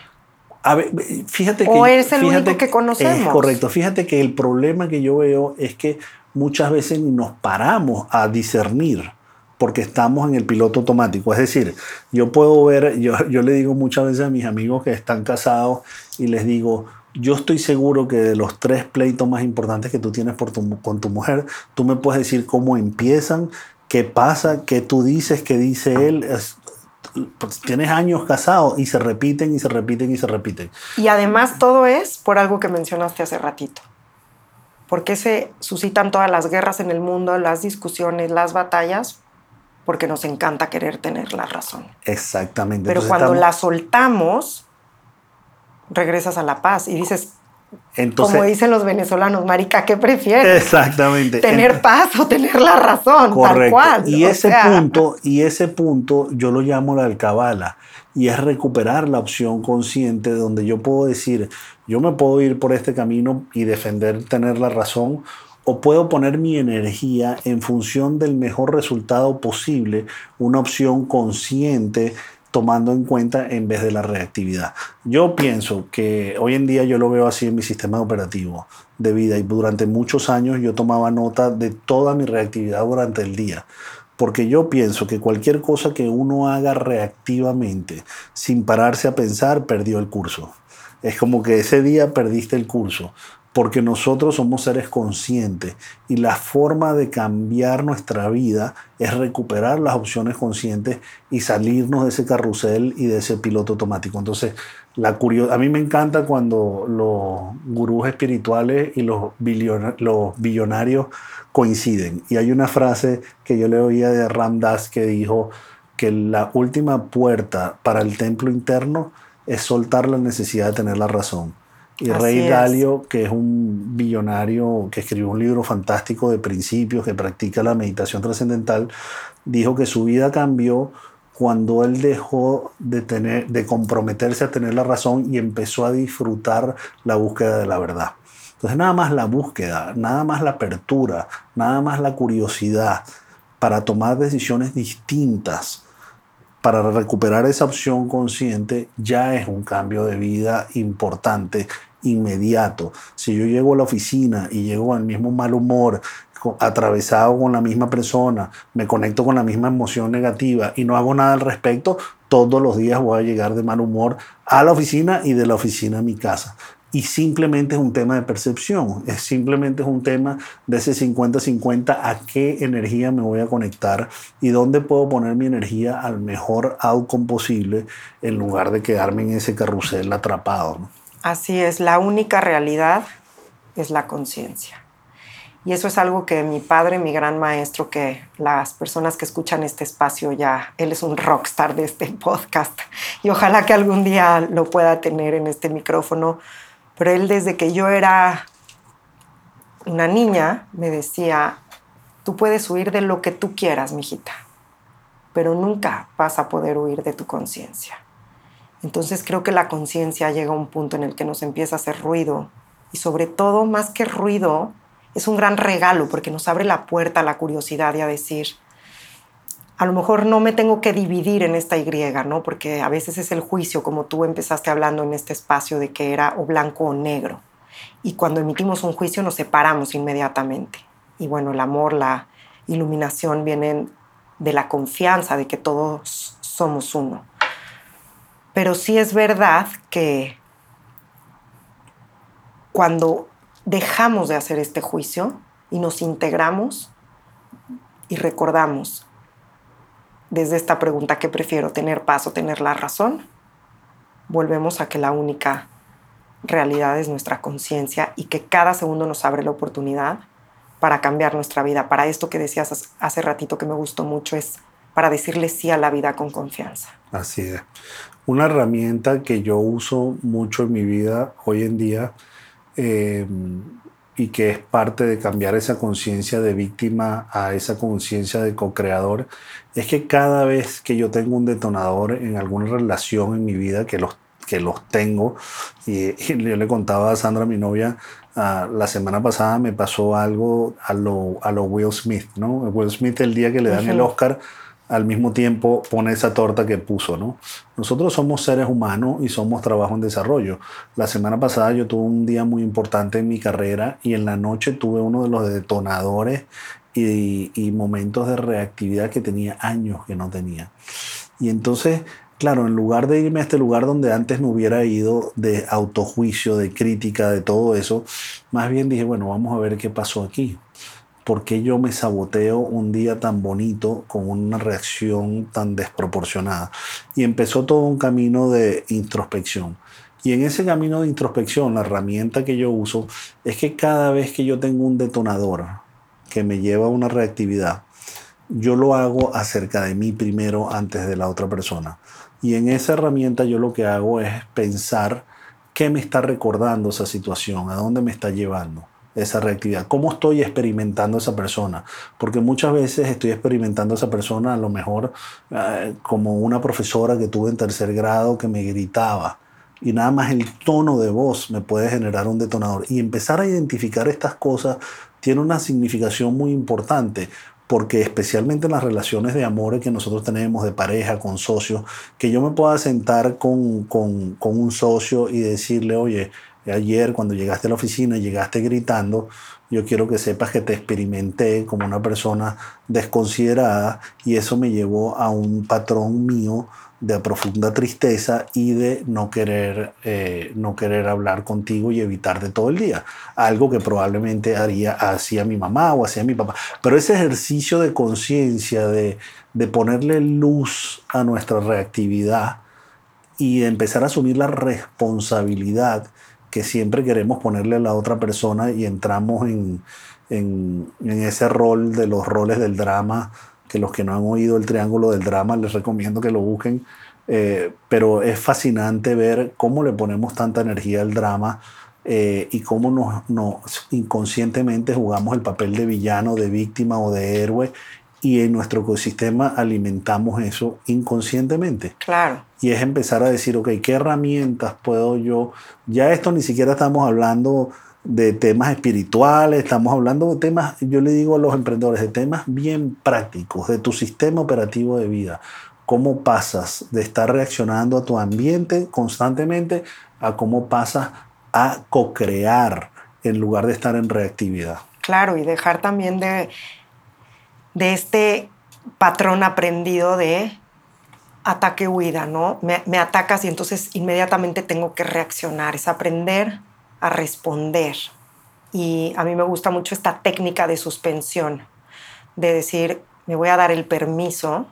A ver, fíjate que... O es el único que conocemos. Es correcto. Fíjate que el problema que yo veo es que muchas veces nos paramos a discernir porque estamos en el piloto automático. Es decir, yo puedo ver, yo, yo le digo muchas veces a mis amigos que están casados y les digo, yo estoy seguro que de los tres pleitos más importantes que tú tienes por con tu mujer, tú me puedes decir cómo empiezan, qué pasa, qué tú dices, qué dice él. Pues, tienes años casados y se repiten y se repiten y se repiten. Y además todo es por algo que mencionaste hace ratito. ¿Por se suscitan todas las guerras en el mundo, las discusiones, las batallas? Porque nos encanta querer tener la razón. Exactamente. Pero cuando la soltamos, regresas a la paz y dices, Entonces, como dicen los venezolanos, marica, ¿qué prefieres? Exactamente. Tener paz o tener la razón, correcto. tal cual. Y ese punto, y ese punto yo lo llamo la alcabala y es recuperar la opción consciente donde yo puedo decir, yo me puedo ir por este camino y defender tener la razón o puedo poner mi energía en función del mejor resultado posible, una opción consciente tomando en cuenta en vez de la reactividad. Yo pienso que hoy en día yo lo veo así en mi sistema operativo de vida y durante muchos años yo tomaba nota de toda mi reactividad durante el día. Porque yo pienso que cualquier cosa que uno haga reactivamente, sin pararse a pensar, perdió el curso. Es como que ese día perdiste el curso porque nosotros somos seres conscientes y la forma de cambiar nuestra vida es recuperar las opciones conscientes y salirnos de ese carrusel y de ese piloto automático. Entonces, la a mí me encanta cuando los gurús espirituales y los, los billonarios coinciden. Y hay una frase que yo le oía de Ram Dass que dijo que la última puerta para el templo interno es soltar la necesidad de tener la razón. Y Rey Dalio, que es un billonario que escribió un libro fantástico de principios, que practica la meditación trascendental, dijo que su vida cambió cuando él dejó de, tener, de comprometerse a tener la razón y empezó a disfrutar la búsqueda de la verdad. Entonces nada más la búsqueda, nada más la apertura, nada más la curiosidad para tomar decisiones distintas, para recuperar esa opción consciente, ya es un cambio de vida importante, inmediato. Si yo llego a la oficina y llego al mismo mal humor, atravesado con la misma persona, me conecto con la misma emoción negativa y no hago nada al respecto, todos los días voy a llegar de mal humor a la oficina y de la oficina a mi casa y simplemente es un tema de percepción, es simplemente es un tema de ese 50-50 a qué energía me voy a conectar y dónde puedo poner mi energía al mejor outcome posible en lugar de quedarme en ese carrusel atrapado. Así es, la única realidad es la conciencia. Y eso es algo que mi padre, mi gran maestro, que las personas que escuchan este espacio ya, él es un rockstar de este podcast y ojalá que algún día lo pueda tener en este micrófono pero él desde que yo era una niña me decía, tú puedes huir de lo que tú quieras, mijita, pero nunca vas a poder huir de tu conciencia. Entonces creo que la conciencia llega a un punto en el que nos empieza a hacer ruido y sobre todo, más que ruido, es un gran regalo porque nos abre la puerta a la curiosidad y a decir, a lo mejor no me tengo que dividir en esta Y, ¿no? Porque a veces es el juicio, como tú empezaste hablando en este espacio de que era o blanco o negro. Y cuando emitimos un juicio nos separamos inmediatamente. Y bueno, el amor, la iluminación vienen de la confianza de que todos somos uno. Pero sí es verdad que cuando dejamos de hacer este juicio y nos integramos y recordamos desde esta pregunta, ¿qué prefiero? ¿Tener paz o tener la razón? Volvemos a que la única realidad es nuestra conciencia y que cada segundo nos abre la oportunidad para cambiar nuestra vida. Para esto que decías hace ratito que me gustó mucho es para decirle sí a la vida con confianza. Así es. Una herramienta que yo uso mucho en mi vida hoy en día eh, y que es parte de cambiar esa conciencia de víctima a esa conciencia de co-creador, es que cada vez que yo tengo un detonador en alguna relación en mi vida, que los, que los tengo, y, yo le contaba a Sandra, mi novia, ah, la semana pasada me pasó algo a lo, a lo Will Smith, ¿no? Will Smith el día que le dan el Oscar al mismo tiempo pone esa torta que puso, ¿no? Nosotros somos seres humanos y somos trabajo en desarrollo. La semana pasada yo tuve un día muy importante en mi carrera y en la noche tuve uno de los detonadores y, y momentos de reactividad que tenía años que no tenía. Y entonces, claro, en lugar de irme a este lugar donde antes no hubiera ido de autojuicio, de crítica, de todo eso, más bien dije, bueno, vamos a ver qué pasó aquí. ¿Por qué yo me saboteo un día tan bonito con una reacción tan desproporcionada? Y empezó todo un camino de introspección. Y en ese camino de introspección, la herramienta que yo uso es que cada vez que yo tengo un detonador que me lleva a una reactividad, yo lo hago acerca de mí primero antes de la otra persona. Y en esa herramienta yo lo que hago es pensar qué me está recordando esa situación, a dónde me está llevando esa reactividad? ¿Cómo estoy experimentando esa persona? Porque muchas veces estoy experimentando esa persona a lo mejor eh, como una profesora que tuve en tercer grado que me gritaba y nada más el tono de voz me puede generar un detonador. Y empezar a identificar estas cosas tiene una significación muy importante porque especialmente en las relaciones de amor que nosotros tenemos, de pareja, con socios, que yo me pueda sentar con, con un socio y decirle, oye, ayer cuando llegaste a la oficina y llegaste gritando, yo quiero que sepas que te experimenté como una persona desconsiderada y eso me llevó a un patrón mío de profunda tristeza y de no querer, eh, no querer hablar contigo y evitarte todo el día. Algo que probablemente haría, hacía mi mamá o hacía mi papá. Pero ese ejercicio de conciencia, de, de ponerle luz a nuestra reactividad y de empezar a asumir la responsabilidad que siempre queremos ponerle a la otra persona y entramos en, en, ese rol de los roles del drama que los que no han oído el Triángulo del Drama les recomiendo que lo busquen, eh, pero es fascinante ver cómo le ponemos tanta energía al drama eh, y cómo nos, nos, inconscientemente jugamos el papel de villano, de víctima o de héroe y en nuestro ecosistema alimentamos eso inconscientemente. Claro. Y es empezar a decir, ok, ¿qué herramientas puedo yo? Ya esto ni siquiera estamos hablando de temas espirituales, estamos hablando de temas, yo le digo a los emprendedores, de temas bien prácticos, de tu sistema operativo de vida. ¿Cómo pasas de estar reaccionando a tu ambiente constantemente a cómo pasas a co-crear en lugar de estar en reactividad? Claro, y dejar también de, de este patrón aprendido de ataque-huida, ¿no? Me, me atacas y entonces inmediatamente tengo que reaccionar, es aprender a responder. Y a mí me gusta mucho esta técnica de suspensión, de decir, me voy a dar el permiso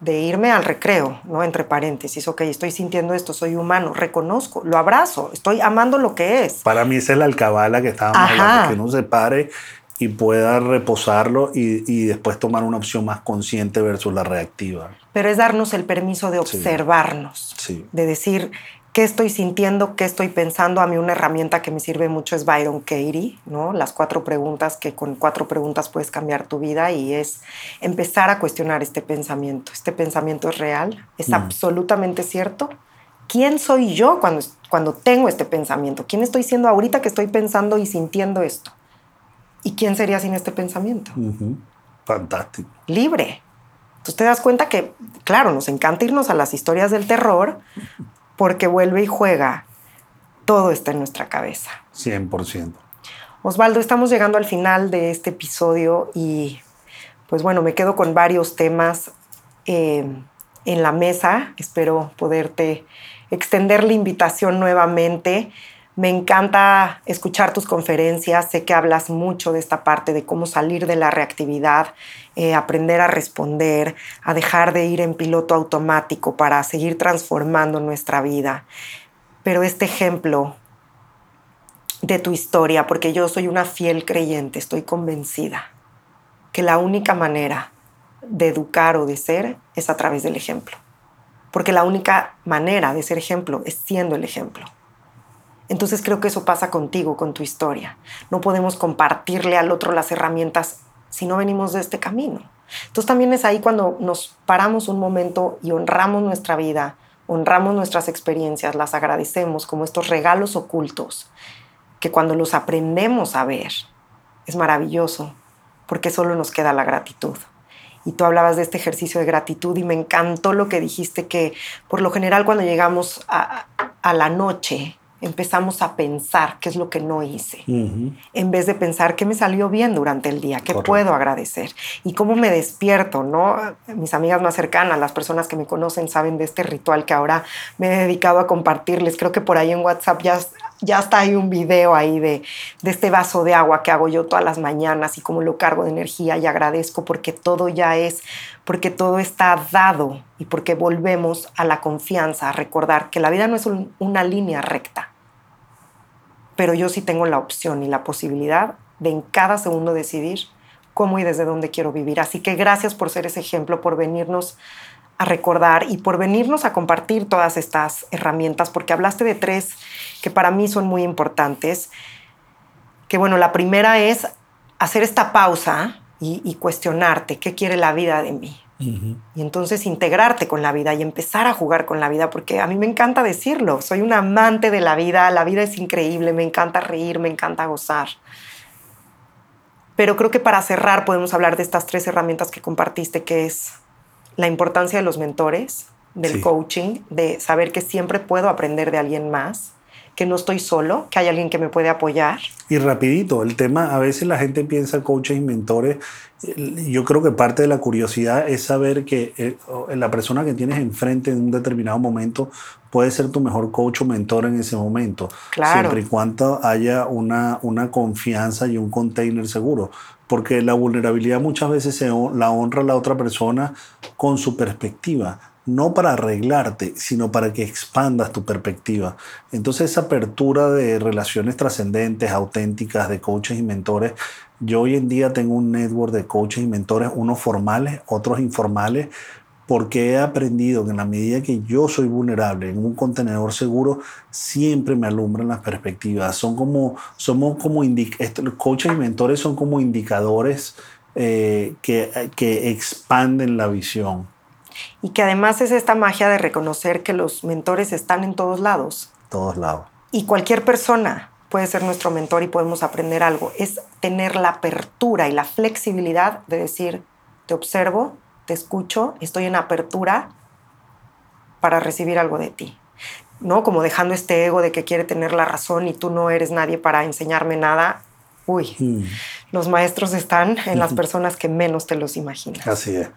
de irme al recreo, ¿no? Entre paréntesis, ok, estoy sintiendo esto, soy humano, reconozco, lo abrazo, estoy amando lo que es. Para mí es la alcabala que estábamos hablando, que uno se pare y pueda reposarlo y, y, después tomar una opción más consciente versus la reactiva. Pero es darnos el permiso de observarnos, Sí. Sí. de decir, qué estoy sintiendo, qué estoy pensando. A mí una herramienta que me sirve mucho es Byron Katie, ¿no? Las cuatro preguntas, que con cuatro preguntas puedes cambiar tu vida y es empezar a cuestionar este pensamiento. ¿Este pensamiento es real? ¿Es mm. absolutamente cierto? ¿Quién soy yo cuando, cuando tengo este pensamiento? ¿Quién estoy siendo ahorita que estoy pensando y sintiendo esto? ¿Y quién sería sin este pensamiento? Uh -huh. Fantástico. Libre. Entonces te das cuenta que, claro, nos encanta irnos a las historias del terror, porque vuelve y juega. Todo está en nuestra cabeza. 100%. Osvaldo, estamos llegando al final de este episodio y pues bueno, me quedo con varios temas eh, en la mesa. Espero poderte extender la invitación nuevamente. Me encanta escuchar tus conferencias. Sé que hablas mucho de esta parte de cómo salir de la reactividad, eh, aprender a responder, a dejar de ir en piloto automático para seguir transformando nuestra vida. Pero este ejemplo de tu historia, porque yo soy una fiel creyente, estoy convencida que la única manera de educar o de ser es a través del ejemplo. Porque la única manera de ser ejemplo es siendo el ejemplo. Entonces creo que eso pasa contigo, con tu historia. No podemos compartirle al otro las herramientas si no venimos de este camino. Entonces también es ahí cuando nos paramos un momento y honramos nuestra vida, honramos nuestras experiencias, las agradecemos como estos regalos ocultos, que cuando los aprendemos a ver es maravilloso, porque solo nos queda la gratitud. Y tú hablabas de este ejercicio de gratitud y me encantó lo que dijiste, que por lo general cuando llegamos a, a la noche, empezamos a pensar qué es lo que no hice, uh -huh. en vez de pensar qué me salió bien durante el día, qué Correcto. puedo agradecer y cómo me despierto, ¿no? Mis amigas más cercanas, las personas que me conocen saben de este ritual que ahora me he dedicado a compartirles. Creo que por ahí en WhatsApp ya, ya está ahí un video ahí de, de este vaso de agua que hago yo todas las mañanas y cómo lo cargo de energía y agradezco porque todo ya es, porque todo está dado y porque volvemos a la confianza, a recordar que la vida no es un, una línea recta pero yo sí tengo la opción y la posibilidad de en cada segundo decidir cómo y desde dónde quiero vivir. Así que gracias por ser ese ejemplo, por venirnos a recordar y por venirnos a compartir todas estas herramientas, porque hablaste de tres que para mí son muy importantes. Que bueno, la primera es hacer esta pausa y, y cuestionarte qué quiere la vida de mí. Uh -huh. Y entonces integrarte con la vida y empezar a jugar con la vida, porque a mí me encanta decirlo, soy un amante de la vida, la vida es increíble, me encanta reír, me encanta gozar. Pero creo que para cerrar podemos hablar de estas tres herramientas que compartiste, que es la importancia de los mentores, del sí. coaching, de saber que siempre puedo aprender de alguien más, que no estoy solo, que hay alguien que me puede apoyar. Y rapidito, el tema, a veces la gente piensa coaches y mentores, yo creo que parte de la curiosidad es saber que eh, la persona que tienes enfrente en un determinado momento puede ser tu mejor coach o mentor en ese momento, claro. siempre y cuando haya una, una confianza y un container seguro, porque la vulnerabilidad muchas veces se, la honra la otra persona con su perspectiva no para arreglarte, sino para que expandas tu perspectiva. Entonces esa apertura de relaciones trascendentes, auténticas, de coaches y mentores, yo hoy en día tengo un network de coaches y mentores, unos formales, otros informales, porque he aprendido que en la medida que yo soy vulnerable en un contenedor seguro, siempre me alumbran las perspectivas. Son como, somos como coaches y mentores son como indicadores eh, que, que expanden la visión y que además es esta magia de reconocer que los mentores están en todos lados. Todos lados. Y cualquier persona puede ser nuestro mentor y podemos aprender algo. Es tener la apertura y la flexibilidad de decir, te observo, te escucho, estoy en apertura para recibir algo de ti. ¿No? Como dejando este ego de que quiere tener la razón y tú no eres nadie para enseñarme nada. Uy. Mm los maestros están en las personas que menos te los imaginas. Así es.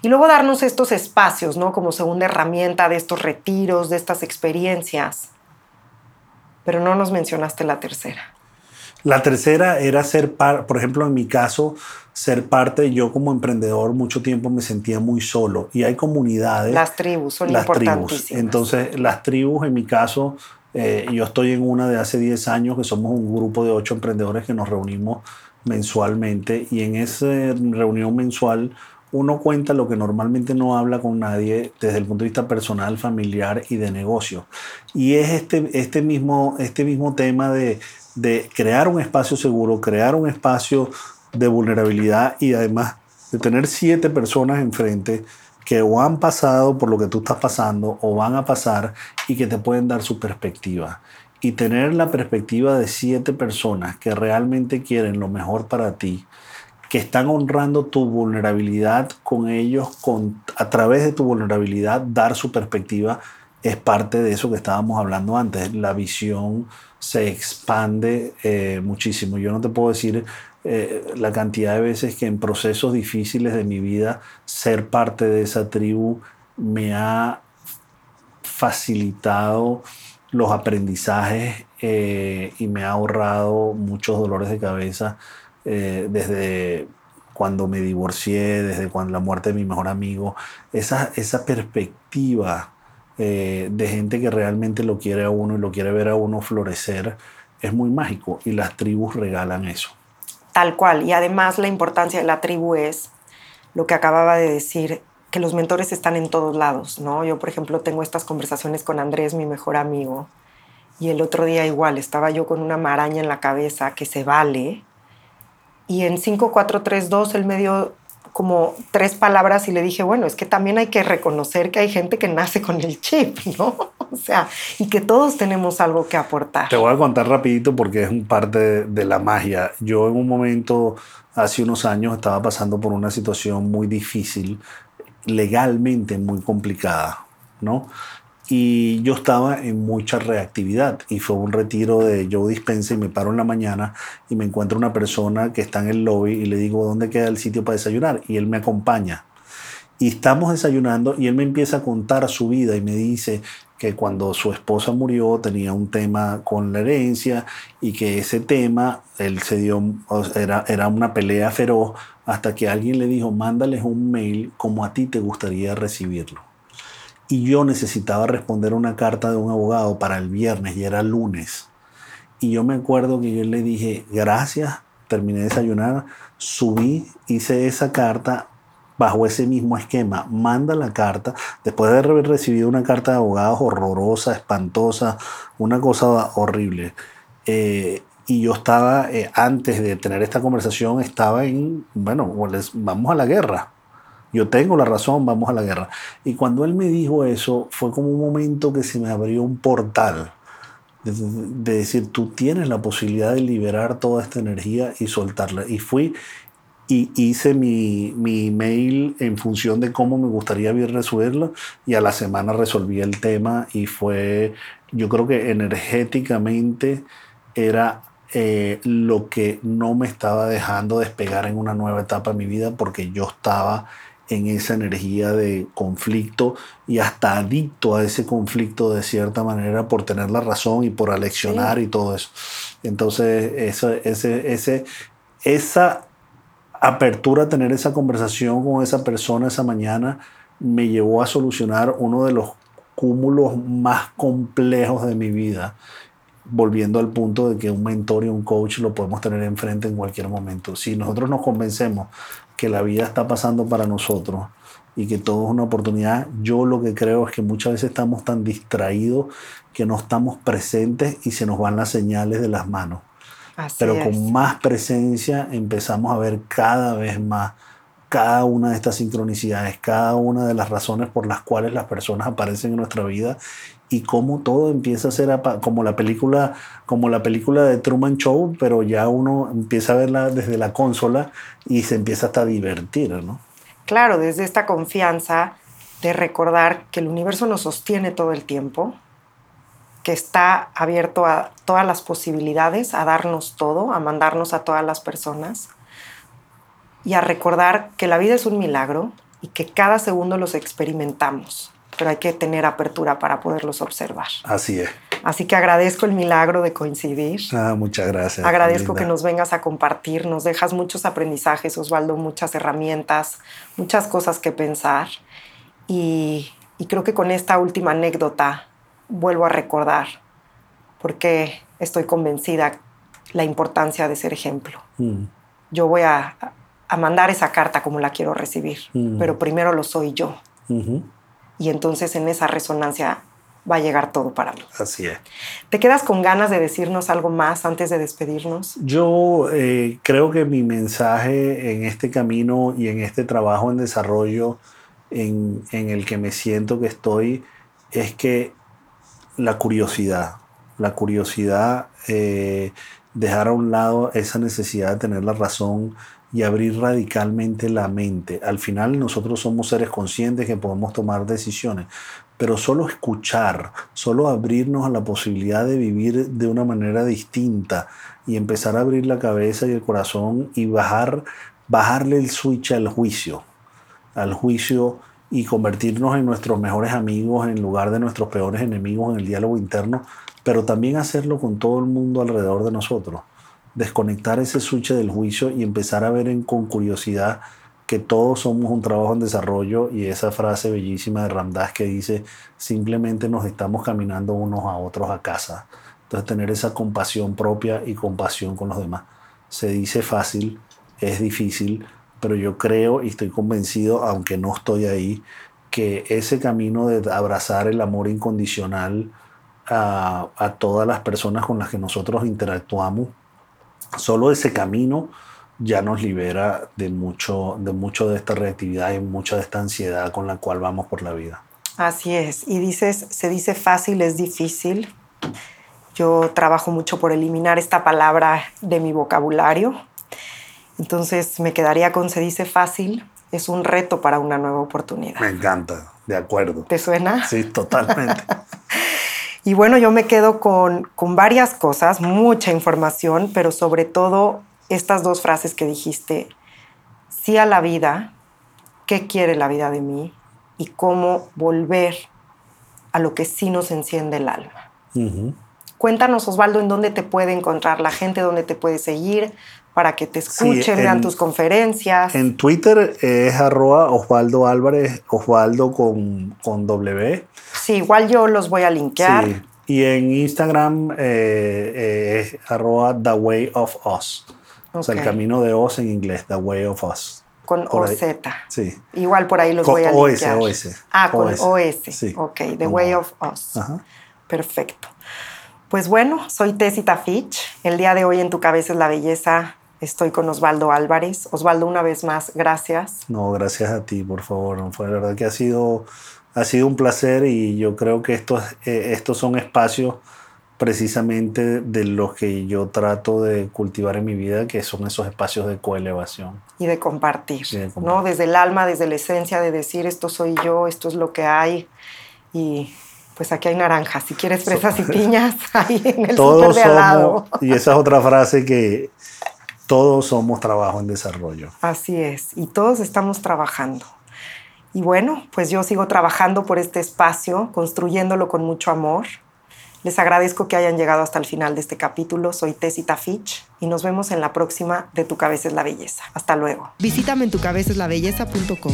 Y luego darnos estos espacios, ¿no? Como segunda herramienta de estos retiros, de estas experiencias. Pero no nos mencionaste la tercera. La tercera era ser, por ejemplo, en mi caso, ser parte, yo como emprendedor mucho tiempo me sentía muy solo y hay comunidades. Las tribus son las importantísimas. Tribus. Entonces, las tribus en mi caso, eh, yo estoy en una de hace 10 años que somos un grupo de ocho emprendedores que nos reunimos mensualmente y en esa reunión mensual uno cuenta lo que normalmente no habla con nadie desde el punto de vista personal, familiar y de negocio. Y es este, este, mismo, este mismo tema de, de crear un espacio seguro, crear un espacio de vulnerabilidad y además de tener siete personas enfrente que o han pasado por lo que tú estás pasando o van a pasar y que te pueden dar su perspectiva y tener la perspectiva de siete personas que realmente quieren lo mejor para ti, que están honrando tu vulnerabilidad con ellos, con, a través de tu vulnerabilidad, dar su perspectiva, es parte de eso que estábamos hablando antes. La visión se expande eh, muchísimo. Yo no te puedo decir eh, la cantidad de veces que en procesos difíciles de mi vida, ser parte de esa tribu me ha facilitado los aprendizajes eh, y me ha ahorrado muchos dolores de cabeza eh, desde cuando me divorcié, desde cuando la muerte de mi mejor amigo, esa, esa perspectiva de gente que realmente lo quiere a uno y lo quiere ver a uno florecer es muy mágico y las tribus regalan eso. Tal cual, y además la importancia de la tribu es lo que acababa de decir, que los mentores están en todos lados, ¿no? Yo, por ejemplo, tengo estas conversaciones con Andrés, mi mejor amigo, y el otro día igual estaba yo con una maraña en la cabeza que se vale, y en 5432 él me dio como tres palabras y le dije, bueno, es que también hay que reconocer que hay gente que nace con el chip, ¿no? O sea, y que todos tenemos algo que aportar. Te voy a contar rapidito porque es un parte de la magia. Yo en un momento, hace unos años, estaba pasando por una situación muy difícil legalmente muy complicada, ¿no? Y yo estaba en mucha reactividad y fue un retiro de yo dispense y me paro en la mañana y me encuentro una persona que está en el lobby y le digo, ¿dónde queda el sitio para desayunar? Y él me acompaña. Y estamos desayunando y él me empieza a contar su vida y me dice que cuando su esposa murió tenía un tema con la herencia y que ese tema, él se dio, era, era una pelea feroz hasta que alguien le dijo, mándales un mail como a ti te gustaría recibirlo. Y yo necesitaba responder una carta de un abogado para el viernes y era lunes. Y yo me acuerdo que yo le dije, gracias, terminé de desayunar, subí, hice esa carta bajo ese mismo esquema. Manda la carta, después de haber recibido una carta de abogados horrorosa, espantosa, una cosa horrible. Eh, y yo estaba, eh, antes de tener esta conversación, estaba en, bueno, vamos a la guerra. Yo tengo la razón, vamos a la guerra. Y cuando él me dijo eso, fue como un momento que se me abrió un portal. De, de, decir, tú tienes la posibilidad de liberar toda esta energía y soltarla. Y fui y hice mi, mi email en función de cómo me gustaría resolverlo y a la semana resolví el tema y fue, yo creo que energéticamente era eh, lo que no me estaba dejando despegar en una nueva etapa de mi vida porque yo estaba en esa energía de conflicto y hasta adicto a ese conflicto de cierta manera por tener la razón y por aleccionar y todo eso. Entonces, eso, ese, ese, esa apertura a tener esa conversación con esa persona esa mañana me llevó a solucionar uno de los cúmulos más complejos de mi vida volviendo al punto de que un mentor y un coach lo podemos tener enfrente en cualquier momento. Si nosotros nos convencemos que la vida está pasando para nosotros y que todo es una oportunidad, yo lo que creo es que muchas veces estamos tan distraídos que no estamos presentes y se nos van las señales de las manos. Pero con más presencia empezamos a ver cada vez más cada una de estas sincronicidades, cada una de las razones por las cuales las personas aparecen en nuestra vida y cómo todo empieza a ser como la película como la película de Truman Show, pero ya uno empieza a verla desde la consola y se empieza hasta a divertir, ¿no? Claro, desde esta confianza de recordar que el universo nos sostiene todo el tiempo, que está abierto a todas las posibilidades, a darnos todo, a mandarnos a todas las personas y a recordar que la vida es un milagro y que cada segundo los experimentamos pero hay que tener apertura para poderlos observar. Así es. Así que agradezco el milagro de coincidir. Ah, muchas gracias. Agradezco que nos vengas a compartir, nos dejas muchos aprendizajes, Osvaldo, muchas herramientas, muchas cosas que pensar. Y, creo que con esta última anécdota vuelvo a recordar, porque estoy convencida la importancia de ser ejemplo. Mm. Yo voy a, mandar esa carta como la quiero recibir, mm. pero primero lo soy yo y entonces en esa resonancia va a llegar todo para mí. Así es. ¿Te quedas con ganas de decirnos algo más antes de despedirnos? Yo eh, creo que mi mensaje en este camino y en este trabajo en desarrollo en, el que me siento que estoy es que la curiosidad, la curiosidad, eh, dejar a un lado esa necesidad de tener la razón, y abrir radicalmente la mente. Al final nosotros somos seres conscientes que podemos tomar decisiones, pero solo escuchar, solo abrirnos a la posibilidad de vivir de una manera distinta y empezar a abrir la cabeza y el corazón y bajar, bajarle el switch al juicio, al juicio y convertirnos en nuestros mejores amigos en lugar de nuestros peores enemigos en el diálogo interno, pero también hacerlo con todo el mundo alrededor de nosotros desconectar ese switch del juicio y empezar a ver en, con curiosidad que todos somos un trabajo en desarrollo y esa frase bellísima de Ramdas que dice simplemente nos estamos caminando unos a otros a casa. Entonces tener esa compasión propia y compasión con los demás. Se dice fácil, es difícil, pero yo creo y estoy convencido, aunque no estoy ahí, que ese camino de abrazar el amor incondicional a, todas las personas con las que nosotros interactuamos Solo ese camino ya nos libera de mucho, de mucho de esta reactividad y mucha de esta ansiedad con la cual vamos por la vida. Así es. Y dices, se dice fácil, es difícil. Yo trabajo mucho por eliminar esta palabra de mi vocabulario. Entonces me quedaría con se dice fácil, es un reto para una nueva oportunidad. Me encanta, de acuerdo. ¿Te suena? Sí, totalmente. Y bueno, yo me quedo con, varias cosas, mucha información, pero sobre todo estas dos frases que dijiste. Sí a la vida, qué quiere la vida de mí y cómo volver a lo que sí nos enciende el alma. Cuéntanos, Osvaldo, en dónde te puede encontrar la gente, dónde te puede seguir para que te escuchen, vean tus conferencias. En Twitter es arroba Osvaldo Álvarez, Osvaldo con, con W. Sí, igual yo los voy a linkear. Sí. Y en Instagram eh, eh, es arroba The Way of Us. O sea, el camino de Oz en inglés, The Way of Us. Con OZ. Sí. Igual por ahí los voy a linkear. OS, OS. Ah, con OS. Sí. Ok, The Way of Us. Ajá. Perfecto. Pues bueno, soy Tessita Fitch. El día de hoy en Tu Cabeza es la Belleza estoy con Osvaldo Álvarez. Osvaldo, una vez más, gracias. No, gracias a ti, por favor. Fue la verdad que ha sido ha sido un placer y yo creo que estos, eh, estos son espacios precisamente de lo que yo trato de cultivar en mi vida, que son esos espacios de coelevación. Y de compartir, ¿no? Desde el alma, desde la esencia de decir esto soy yo, esto es lo que hay. Y pues aquí hay naranjas, si quieres fresas y piñas, ahí en el todos de al lado. Y esa es otra frase que todos somos trabajo en desarrollo. Así es, y todos estamos trabajando. Y bueno, pues yo sigo trabajando por este espacio, construyéndolo con mucho amor. Les agradezco que hayan llegado hasta el final de este capítulo. Soy Tessita Fitch y nos vemos en la próxima de Tu Cabeza es la Belleza. Hasta luego. Visítame en tucabeceslabelleza.com.